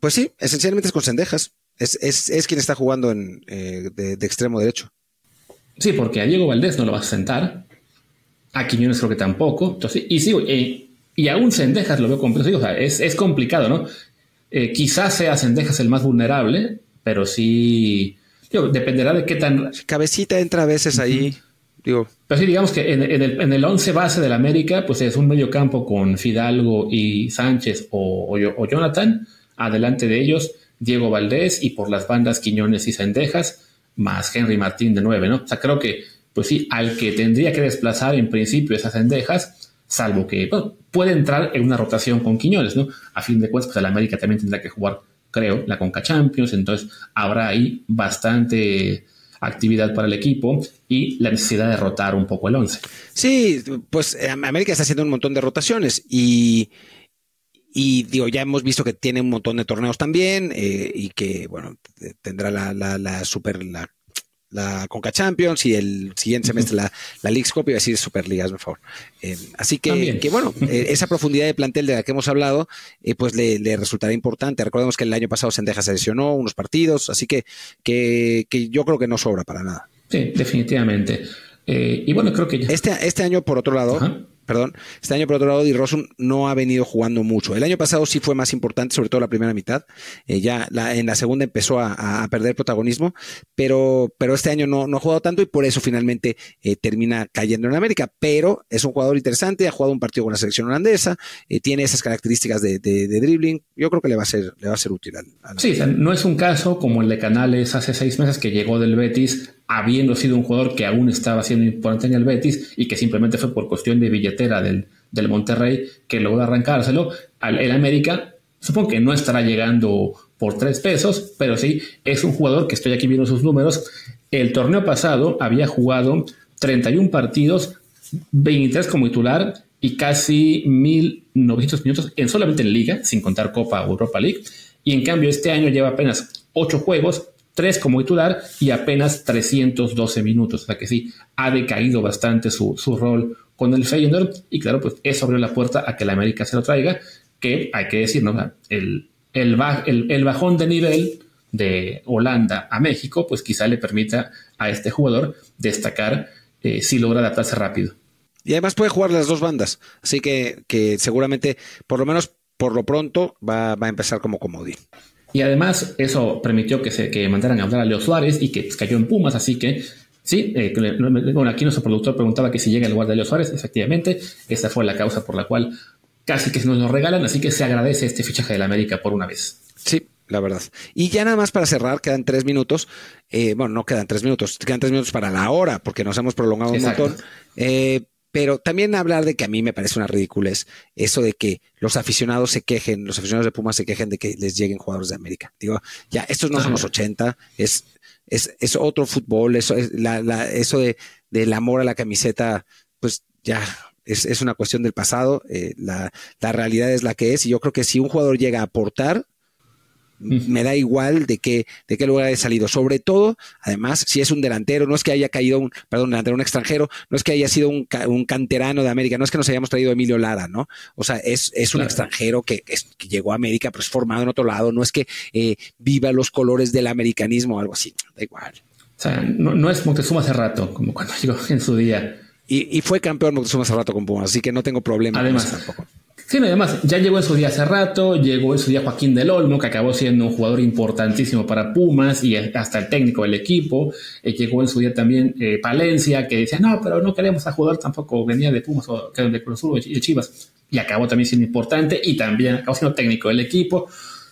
Pues sí, esencialmente es con Sendejas. Es, es, quien está jugando en, eh, de, extremo derecho. Sí, porque a Diego Valdés no lo vas a sentar. A Quiñones creo que tampoco. Entonces, y sí, eh, y aún Sendejas lo veo complicado. O sea, es, complicado, ¿no? quizás sea Sendejas el más vulnerable, pero sí. Dependerá de qué tan. Cabecita entra a veces ahí. Digo. Pero sí, digamos que en, el, en el 11 base del América, pues es un medio campo con Fidalgo y Sánchez o, o, Jonathan. Adelante de ellos, Diego Valdés y por las bandas Quiñones y Cendejas, más Henry Martín de 9, ¿no? O sea, creo que, pues sí, al que tendría que desplazar en principio esas Cendejas, salvo que puede entrar en una rotación con Quiñones, ¿no? A fin de cuentas, pues el América también tendrá que jugar, creo, la Conca Champions, entonces habrá ahí bastante actividad para el equipo y la necesidad de rotar un poco el 11. Sí, pues eh, América está haciendo un montón de rotaciones y, y digo, ya hemos visto que tiene un montón de torneos también eh, y que, bueno, tendrá la, la, la super, la la Conca Champions y el siguiente semestre la, la League Cup, a decir Superligas, por favor. Eh, así que, que bueno, eh, esa profundidad de plantel de la que hemos hablado, eh, pues le, resultará importante. Recordemos que el año pasado Sendeja se lesionó unos partidos, así que, que, yo creo que no sobra para nada. Sí, definitivamente. y bueno, creo que ya. Este, este año, por otro lado, perdón, este año por otro lado Di Rosun no ha venido jugando mucho. El año pasado sí fue más importante, sobre todo la primera mitad. Eh, ya en la segunda empezó a, perder protagonismo, pero, pero este año no, no ha jugado tanto y por eso finalmente eh, termina cayendo en América. Pero es un jugador interesante, ha jugado un partido con la selección holandesa, eh, tiene esas características de, dribbling. Yo creo que le va a ser, le va a ser útil. sí, no es un caso como el de Canales hace seis meses que llegó del Betis habiendo sido un jugador que aún estaba siendo importante en el Betis y que simplemente fue por cuestión de billetera del, del Monterrey que logró arrancárselo, el América supongo que no estará llegando por tres pesos, pero sí es un jugador que estoy aquí viendo sus números. El torneo pasado había jugado 31 partidos, 23 como titular y casi 1.900 minutos en solamente en liga, sin contar Copa Europa League. Y en cambio este año lleva apenas 8 juegos, tres como titular y apenas 312 minutos. O sea que sí, ha decaído bastante su, rol con el Feyenoord y claro, pues eso abrió la puerta a que la América se lo traiga, que hay que decir, ¿no? El, el, el, bajón de nivel de Holanda a México, pues quizá le permita a este jugador destacar eh, si logra adaptarse rápido. Y además puede jugar las dos bandas, así que, que seguramente, por lo menos por lo pronto, va, va a empezar como comodín. Y además eso permitió que se que mandaran a hablar a Leo Suárez y que pues, cayó en Pumas, así que sí, eh, bueno, aquí nuestro productor preguntaba que si llega el lugar de Leo Suárez, efectivamente, esa fue la causa por la cual casi que nos lo regalan, así que se agradece este fichaje de la América por una vez. Sí, la verdad. Y ya nada más para cerrar, quedan tres minutos. Eh, bueno, no quedan tres minutos, quedan tres minutos para la hora, porque nos hemos prolongado un montón. Eh, pero también hablar de que a mí me parece una ridiculez eso de que los aficionados se quejen, los aficionados de Pumas se quejen de que les lleguen jugadores de América. Digo, ya, estos no son los 80, es, es, es otro fútbol, eso, es la, la, eso de, del amor a la camiseta, pues ya es, es una cuestión del pasado, eh, la, la realidad es la que es, y yo creo que si un jugador llega a aportar, me da igual de qué, de qué lugar haya salido. Sobre todo, además, si es un delantero, no es que haya caído un, perdón, delantero, un extranjero, no es que haya sido un, un canterano de América, no es que nos hayamos traído Emilio Lara, ¿no? O sea, es, es un extranjero que, llegó a América, pero es formado en otro lado, no es que eh, viva los colores del americanismo o algo así, da igual. O sea, no, no es Montezuma hace rato, como cuando llegó en su día. Y, y fue campeón Moctezuma hace rato con Pumas, así que no tengo problema. Además, tampoco. Sí, además, ya llegó en su día hace rato, llegó en su día Joaquín del Olmo, que acabó siendo un jugador importantísimo para Pumas y hasta el técnico del equipo. Eh, llegó en su día también eh, Palencia, que decía, no, pero no queremos a jugador tampoco, venía de Pumas o de Cruz y de Chivas. Y acabó también siendo importante y también acabó siendo técnico del equipo.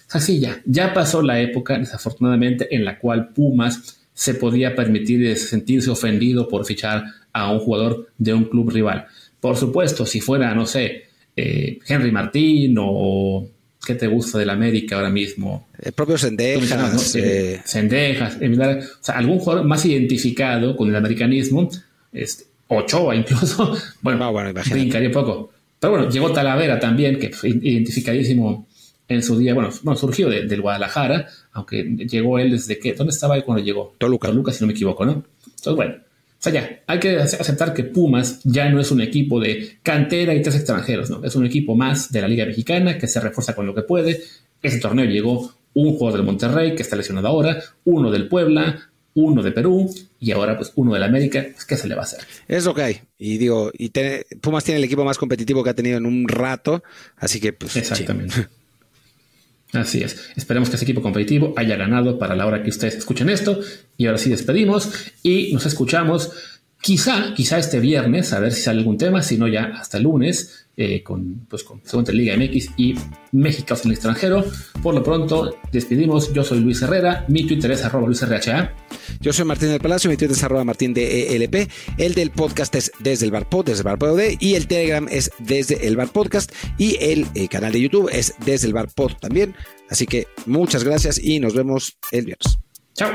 Así ya, ya pasó la época, desafortunadamente, en la cual Pumas se podía permitir sentirse ofendido por fichar a un jugador de un club rival. Por supuesto, si fuera, no sé, eh, Henry Martín o ¿qué te gusta del América ahora mismo? El propio Sendejas. Eh, Sendejas, o sea, algún jugador más identificado con el americanismo, este, Ochoa incluso, bueno, no, ah, bueno brincaría poco. Pero bueno, llegó Talavera también, que fue identificadísimo en su día, bueno, bueno surgió del Guadalajara, aunque llegó él desde que, ¿dónde estaba él cuando llegó? Toluca. Toluca, si no me equivoco, ¿no? Entonces, bueno, o sea, ya, hay que aceptar que Pumas ya no es un equipo de cantera y tres extranjeros, ¿no? Es un equipo más de la Liga Mexicana que se refuerza con lo que puede. Ese torneo llegó un jugador del Monterrey que está lesionado ahora, uno del Puebla, uno de Perú y ahora pues uno del América, pues ¿qué se le va a hacer? Es lo que hay. Y digo, y Pumas tiene el equipo más competitivo que ha tenido en un rato, así que pues... Exactamente. Así es. Esperemos que ese equipo competitivo haya ganado para la hora que ustedes escuchen esto. Y ahora sí despedimos y nos escuchamos quizá, quizá este viernes, a ver si sale algún tema, si no ya hasta el lunes, eh, con, pues, con Segunda Liga MX y México en el extranjero. Por lo pronto, despedimos. Yo soy Luis Herrera, mi Twitter es arroba luisrha. Yo soy Martín del Palacio, mi Twitter es arroba martín de ELP. El del podcast es desde el bar pod, desde el bar pod, y el Telegram es desde el bar podcast y el eh, canal de YouTube es desde el bar pod también. Así que muchas gracias y nos vemos el viernes. Chao.